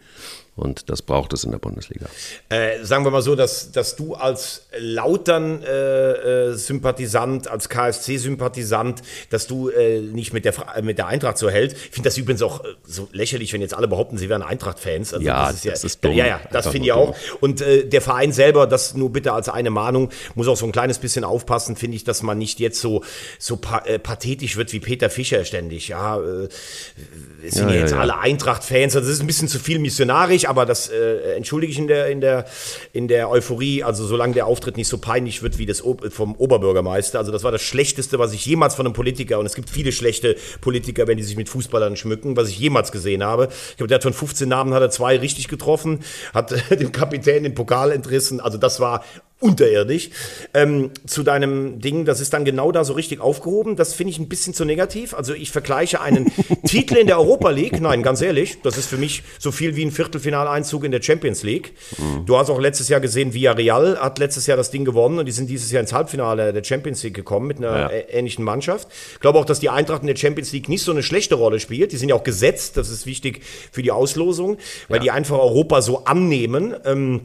Und das braucht es in der Bundesliga. Äh, sagen wir mal so, dass, dass du als Lautern-Sympathisant, äh, als KSC-Sympathisant, dass du äh, nicht mit der, mit der Eintracht so hältst. Ich finde das übrigens auch äh, so lächerlich, wenn jetzt alle behaupten, sie wären Eintracht-Fans. Also ja, das ist, ja, das ist dumm. Ja, ja, das finde ich auch. Und äh, der Verein selber, das nur bitte als eine Mahnung, muss auch so ein kleines bisschen aufpassen, finde ich, dass man nicht jetzt so, so pa äh, pathetisch wird wie Peter Fischer ständig. Ja, äh, sind ja, jetzt alle Eintracht-Fans. Also das ist ein bisschen zu viel missionarisch, aber das äh, entschuldige ich in der, in, der, in der Euphorie. Also solange der Auftritt nicht so peinlich wird wie das vom Oberbürgermeister. Also das war das Schlechteste, was ich jemals von einem Politiker, und es gibt viele schlechte Politiker, wenn die sich mit Fußballern schmücken, was ich jemals gesehen habe. Ich glaube, der hat von 15 Namen hat er zwei richtig getroffen, hat *laughs* dem Kapitän den Pokal entrissen. Also das war unterirdisch. Ähm, zu deinem Ding, das ist dann genau da so richtig aufgehoben. Das finde ich ein bisschen zu negativ. Also ich vergleiche einen *laughs* Titel in der Europa League, nein, ganz ehrlich, das ist für mich so viel wie ein Viertelfinaleinzug in der Champions League. Mhm. Du hast auch letztes Jahr gesehen, Villarreal hat letztes Jahr das Ding gewonnen und die sind dieses Jahr ins Halbfinale der Champions League gekommen mit einer ja. ähnlichen Mannschaft. Ich glaube auch, dass die Eintracht in der Champions League nicht so eine schlechte Rolle spielt. Die sind ja auch gesetzt, das ist wichtig für die Auslosung, weil ja. die einfach Europa so annehmen. Ähm,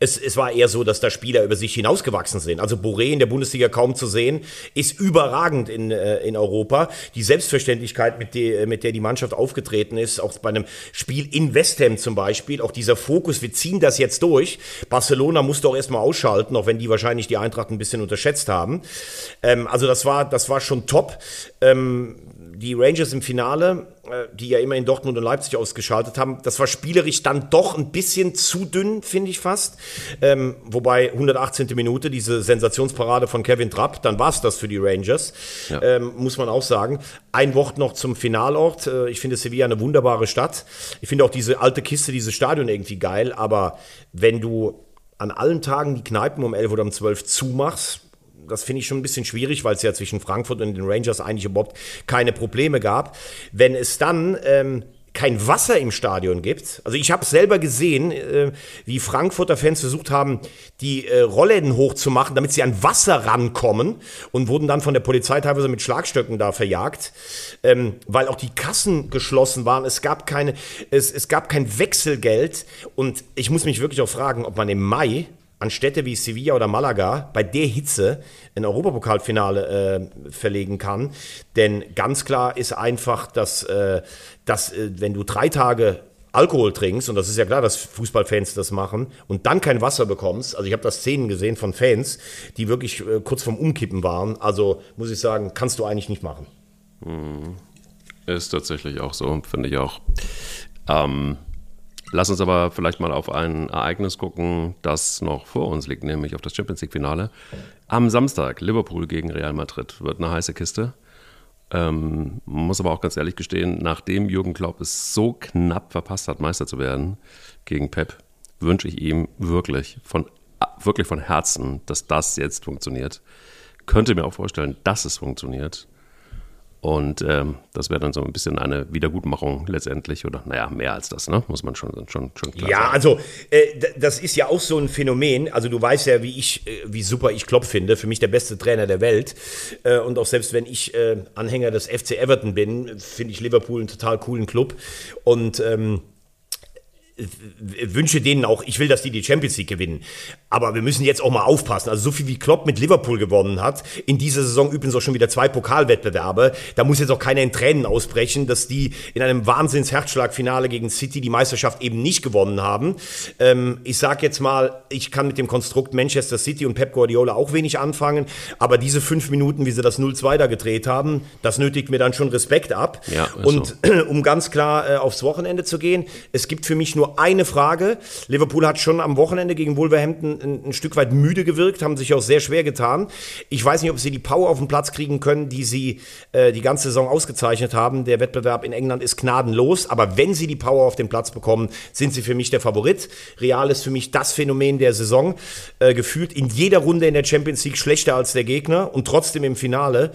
es, es war eher so, dass da Spieler über sich hinausgewachsen sind. Also Boré in der Bundesliga kaum zu sehen, ist überragend in, äh, in Europa. Die Selbstverständlichkeit, mit der, mit der die Mannschaft aufgetreten ist, auch bei einem Spiel in West Ham zum Beispiel, auch dieser Fokus, wir ziehen das jetzt durch. Barcelona musste auch erstmal ausschalten, auch wenn die wahrscheinlich die Eintracht ein bisschen unterschätzt haben. Ähm, also das war, das war schon top. Ähm, die Rangers im Finale, äh, die ja immer in Dortmund und Leipzig ausgeschaltet haben, das war spielerisch dann doch ein bisschen zu dünn, finde ich fast. Ähm, wobei 118. Minute, diese Sensationsparade von Kevin Trapp, dann war es das für die Rangers, ja. ähm, muss man auch sagen. Ein Wort noch zum Finalort. Äh, ich finde Sevilla eine wunderbare Stadt. Ich finde auch diese alte Kiste, dieses Stadion irgendwie geil, aber wenn du an allen Tagen die Kneipen um 11 oder um 12 zumachst, das finde ich schon ein bisschen schwierig, weil es ja zwischen Frankfurt und den Rangers eigentlich überhaupt keine Probleme gab. Wenn es dann ähm, kein Wasser im Stadion gibt. Also ich habe selber gesehen, äh, wie Frankfurter Fans versucht haben, die äh, Rollläden hochzumachen, damit sie an Wasser rankommen und wurden dann von der Polizei teilweise mit Schlagstöcken da verjagt, ähm, weil auch die Kassen geschlossen waren. Es gab keine, es, es gab kein Wechselgeld und ich muss mich wirklich auch fragen, ob man im Mai an Städte wie Sevilla oder Malaga bei der Hitze ein Europapokalfinale äh, verlegen kann. Denn ganz klar ist einfach, dass, äh, dass äh, wenn du drei Tage Alkohol trinkst, und das ist ja klar, dass Fußballfans das machen, und dann kein Wasser bekommst, also ich habe da Szenen gesehen von Fans, die wirklich äh, kurz vorm Umkippen waren, also muss ich sagen, kannst du eigentlich nicht machen. Hm. Ist tatsächlich auch so, finde ich auch. Ähm, Lass uns aber vielleicht mal auf ein Ereignis gucken, das noch vor uns liegt, nämlich auf das Champions League-Finale. Am Samstag Liverpool gegen Real Madrid wird eine heiße Kiste. Ähm, muss aber auch ganz ehrlich gestehen, nachdem Jürgen Klopp es so knapp verpasst hat, Meister zu werden gegen Pep, wünsche ich ihm wirklich von, wirklich von Herzen, dass das jetzt funktioniert. Könnte mir auch vorstellen, dass es funktioniert. Und ähm, das wäre dann so ein bisschen eine Wiedergutmachung letztendlich. Oder naja, mehr als das, ne? muss man schon, schon, schon klar Ja, sagen. also äh, das ist ja auch so ein Phänomen. Also du weißt ja, wie ich, äh, wie super ich Klopp finde. Für mich der beste Trainer der Welt. Äh, und auch selbst wenn ich äh, Anhänger des FC Everton bin, finde ich Liverpool einen total coolen Club. Und ähm, wünsche denen auch, ich will, dass die die Champions League gewinnen. Aber wir müssen jetzt auch mal aufpassen. Also so viel wie Klopp mit Liverpool gewonnen hat, in dieser Saison übrigens auch schon wieder zwei Pokalwettbewerbe, da muss jetzt auch keiner in Tränen ausbrechen, dass die in einem Wahnsinns-Herzschlagfinale gegen City die Meisterschaft eben nicht gewonnen haben. Ähm, ich sage jetzt mal, ich kann mit dem Konstrukt Manchester City und Pep Guardiola auch wenig anfangen, aber diese fünf Minuten, wie sie das 0-2 da gedreht haben, das nötigt mir dann schon Respekt ab. Ja, und so. *clears throat* um ganz klar äh, aufs Wochenende zu gehen, es gibt für mich nur nur eine Frage. Liverpool hat schon am Wochenende gegen Wolverhampton ein, ein, Stück weit müde gewirkt, haben sich auch sehr schwer getan. Ich weiß nicht, ob sie die Power auf den Platz kriegen können, die sie äh, die ganze Saison ausgezeichnet haben. Der Wettbewerb in England ist gnadenlos, aber wenn sie die Power auf den Platz bekommen, sind sie für mich der Favorit. Real ist für mich das Phänomen der Saison. Äh, gefühlt in jeder Runde in der Champions League schlechter als der Gegner und trotzdem im Finale.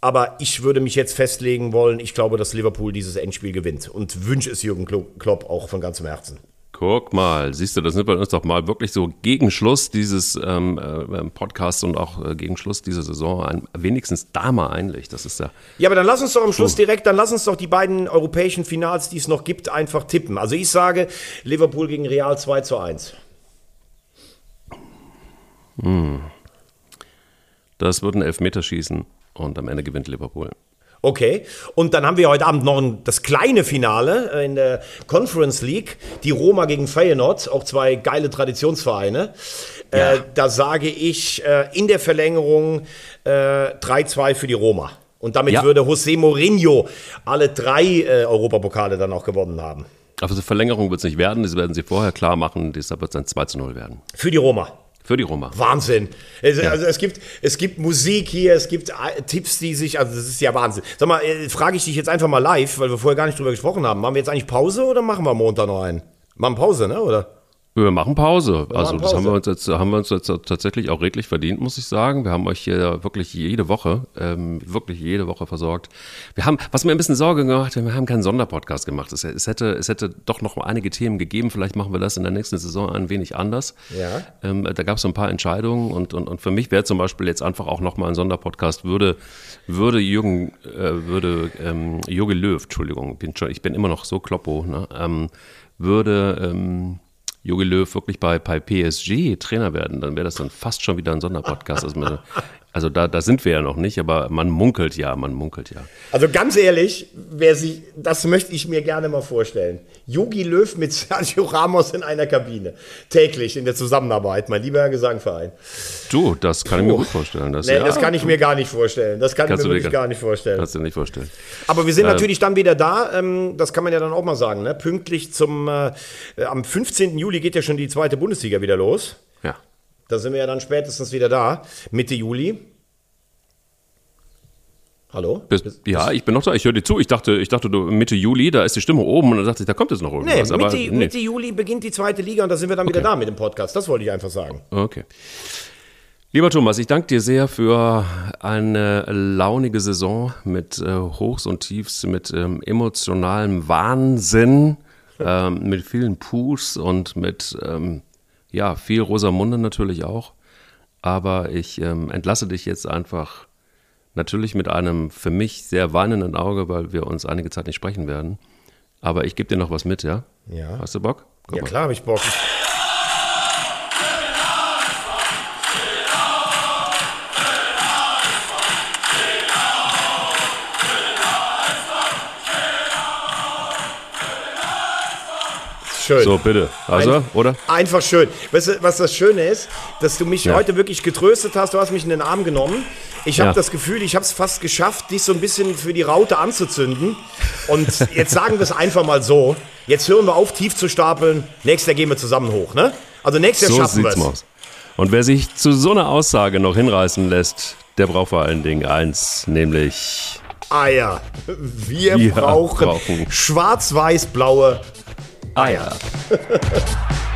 Aber ich würde mich jetzt festlegen wollen, ich glaube, dass Liverpool dieses Endspiel gewinnt und wünsche es Jürgen Klopp auch von ganzem Herzen. Guck mal, siehst du, das nimmt bei uns doch mal wirklich so gegen Schluss dieses ähm, äh, Podcasts und auch äh, gegen Schluss dieser Saison ein, wenigstens da mal einlegt. Das ist ja. Ja, aber dann lass uns doch am Schluss direkt, dann lass uns doch die beiden europäischen Finals, die es noch gibt, einfach tippen. Also ich sage Liverpool gegen Real 2 zu 1. Hm. Das wird ein Elfmeterschießen und am Ende gewinnt Liverpool. Okay, und dann haben wir heute Abend noch ein, das kleine Finale äh, in der Conference League, die Roma gegen Feyenoord, auch zwei geile Traditionsvereine. Äh, ja. Äh, da sage ich äh, in der Verlängerung äh, 3-2 für die Roma. Und damit ja. würde José Mourinho alle drei äh, Europapokale dann auch gewonnen haben. Also Verlängerung wird es nicht werden, das werden sie vorher klar machen, deshalb wird es ein 2 0 werden. Für die Roma. Für die Roma. Wahnsinn. Also, ja. also, es, gibt, es gibt Musik hier, es gibt äh, Tipps, die sich, also das ist ja Wahnsinn. Sag mal, äh, frage ich dich jetzt einfach mal live, weil wir vorher gar nicht drüber gesprochen haben. Machen wir jetzt eigentlich Pause oder machen wir Montag noch einen? Machen Pause, ne, oder? Wir machen Pause. Wir also machen Pause. das haben wir uns jetzt haben wir uns jetzt tatsächlich auch redlich verdient, muss ich sagen. Wir haben euch hier wirklich jede Woche, ähm, wirklich jede Woche versorgt. Wir haben, was mir ein bisschen Sorge gemacht, wir haben keinen Sonderpodcast gemacht. Es, es hätte, es hätte doch noch einige Themen gegeben. Vielleicht machen wir das in der nächsten Saison ein wenig anders. Ja. Ähm, da gab es so ein paar Entscheidungen und, und, und für mich wäre zum Beispiel jetzt einfach auch noch mal ein Sonderpodcast würde, würde Jürgen, äh, würde ähm, Jogi Löw, Entschuldigung, bin schon, ich bin immer noch so kloppo, ne, ähm, würde ähm, Jogi Löw wirklich bei, bei PSG Trainer werden, dann wäre das dann fast schon wieder ein Sonderpodcast. Also, also da, da sind wir ja noch nicht, aber man munkelt ja, man munkelt ja. Also ganz ehrlich, wer sich, das möchte ich mir gerne mal vorstellen. Jogi Löw mit Sergio Ramos in einer Kabine. Täglich in der Zusammenarbeit, mein lieber Herr Gesangverein. Du, das kann ich mir gut vorstellen. Das, nee, ja, das kann ich mir gar nicht vorstellen. Das kann ich mir wirklich gar nicht vorstellen. Kannst du nicht vorstellen. Aber wir sind ähm, natürlich dann wieder da, ähm, das kann man ja dann auch mal sagen, ne? pünktlich zum, äh, am 15. Juli geht ja schon die zweite Bundesliga wieder los. Da sind wir ja dann spätestens wieder da, Mitte Juli. Hallo? Bis, ja, ich bin noch da. Ich höre dir zu. Ich dachte, ich dachte, Mitte Juli, da ist die Stimme oben und dann dachte ich, da kommt jetzt noch irgendwas. Nee, Mitte, aber, nee. Mitte Juli beginnt die zweite Liga und da sind wir dann okay. wieder da mit dem Podcast. Das wollte ich einfach sagen. Okay. Lieber Thomas, ich danke dir sehr für eine launige Saison mit äh, Hochs und Tiefs, mit ähm, emotionalem Wahnsinn, *laughs* ähm, mit vielen Push und mit ähm, ja, viel Rosamunde natürlich auch. Aber ich ähm, entlasse dich jetzt einfach natürlich mit einem für mich sehr weinenden Auge, weil wir uns einige Zeit nicht sprechen werden. Aber ich gebe dir noch was mit, ja? Ja. Hast du Bock? Guck ja, mal. klar habe ich Bock. Schön. So, bitte. Also, Ein, oder? Einfach schön. Weißt du, was das Schöne ist? Dass du mich ja. heute wirklich getröstet hast. Du hast mich in den Arm genommen. Ich habe ja. das Gefühl, ich habe es fast geschafft, dich so ein bisschen für die Raute anzuzünden. Und *laughs* jetzt sagen wir es einfach mal so. Jetzt hören wir auf, tief zu stapeln. Nächstes Jahr gehen wir zusammen hoch, ne? Also nächstes Jahr so schaffen wir es. Und wer sich zu so einer Aussage noch hinreißen lässt, der braucht vor allen Dingen eins, nämlich Eier. Wir, wir brauchen, brauchen. schwarz-weiß-blaue Eier. *laughs*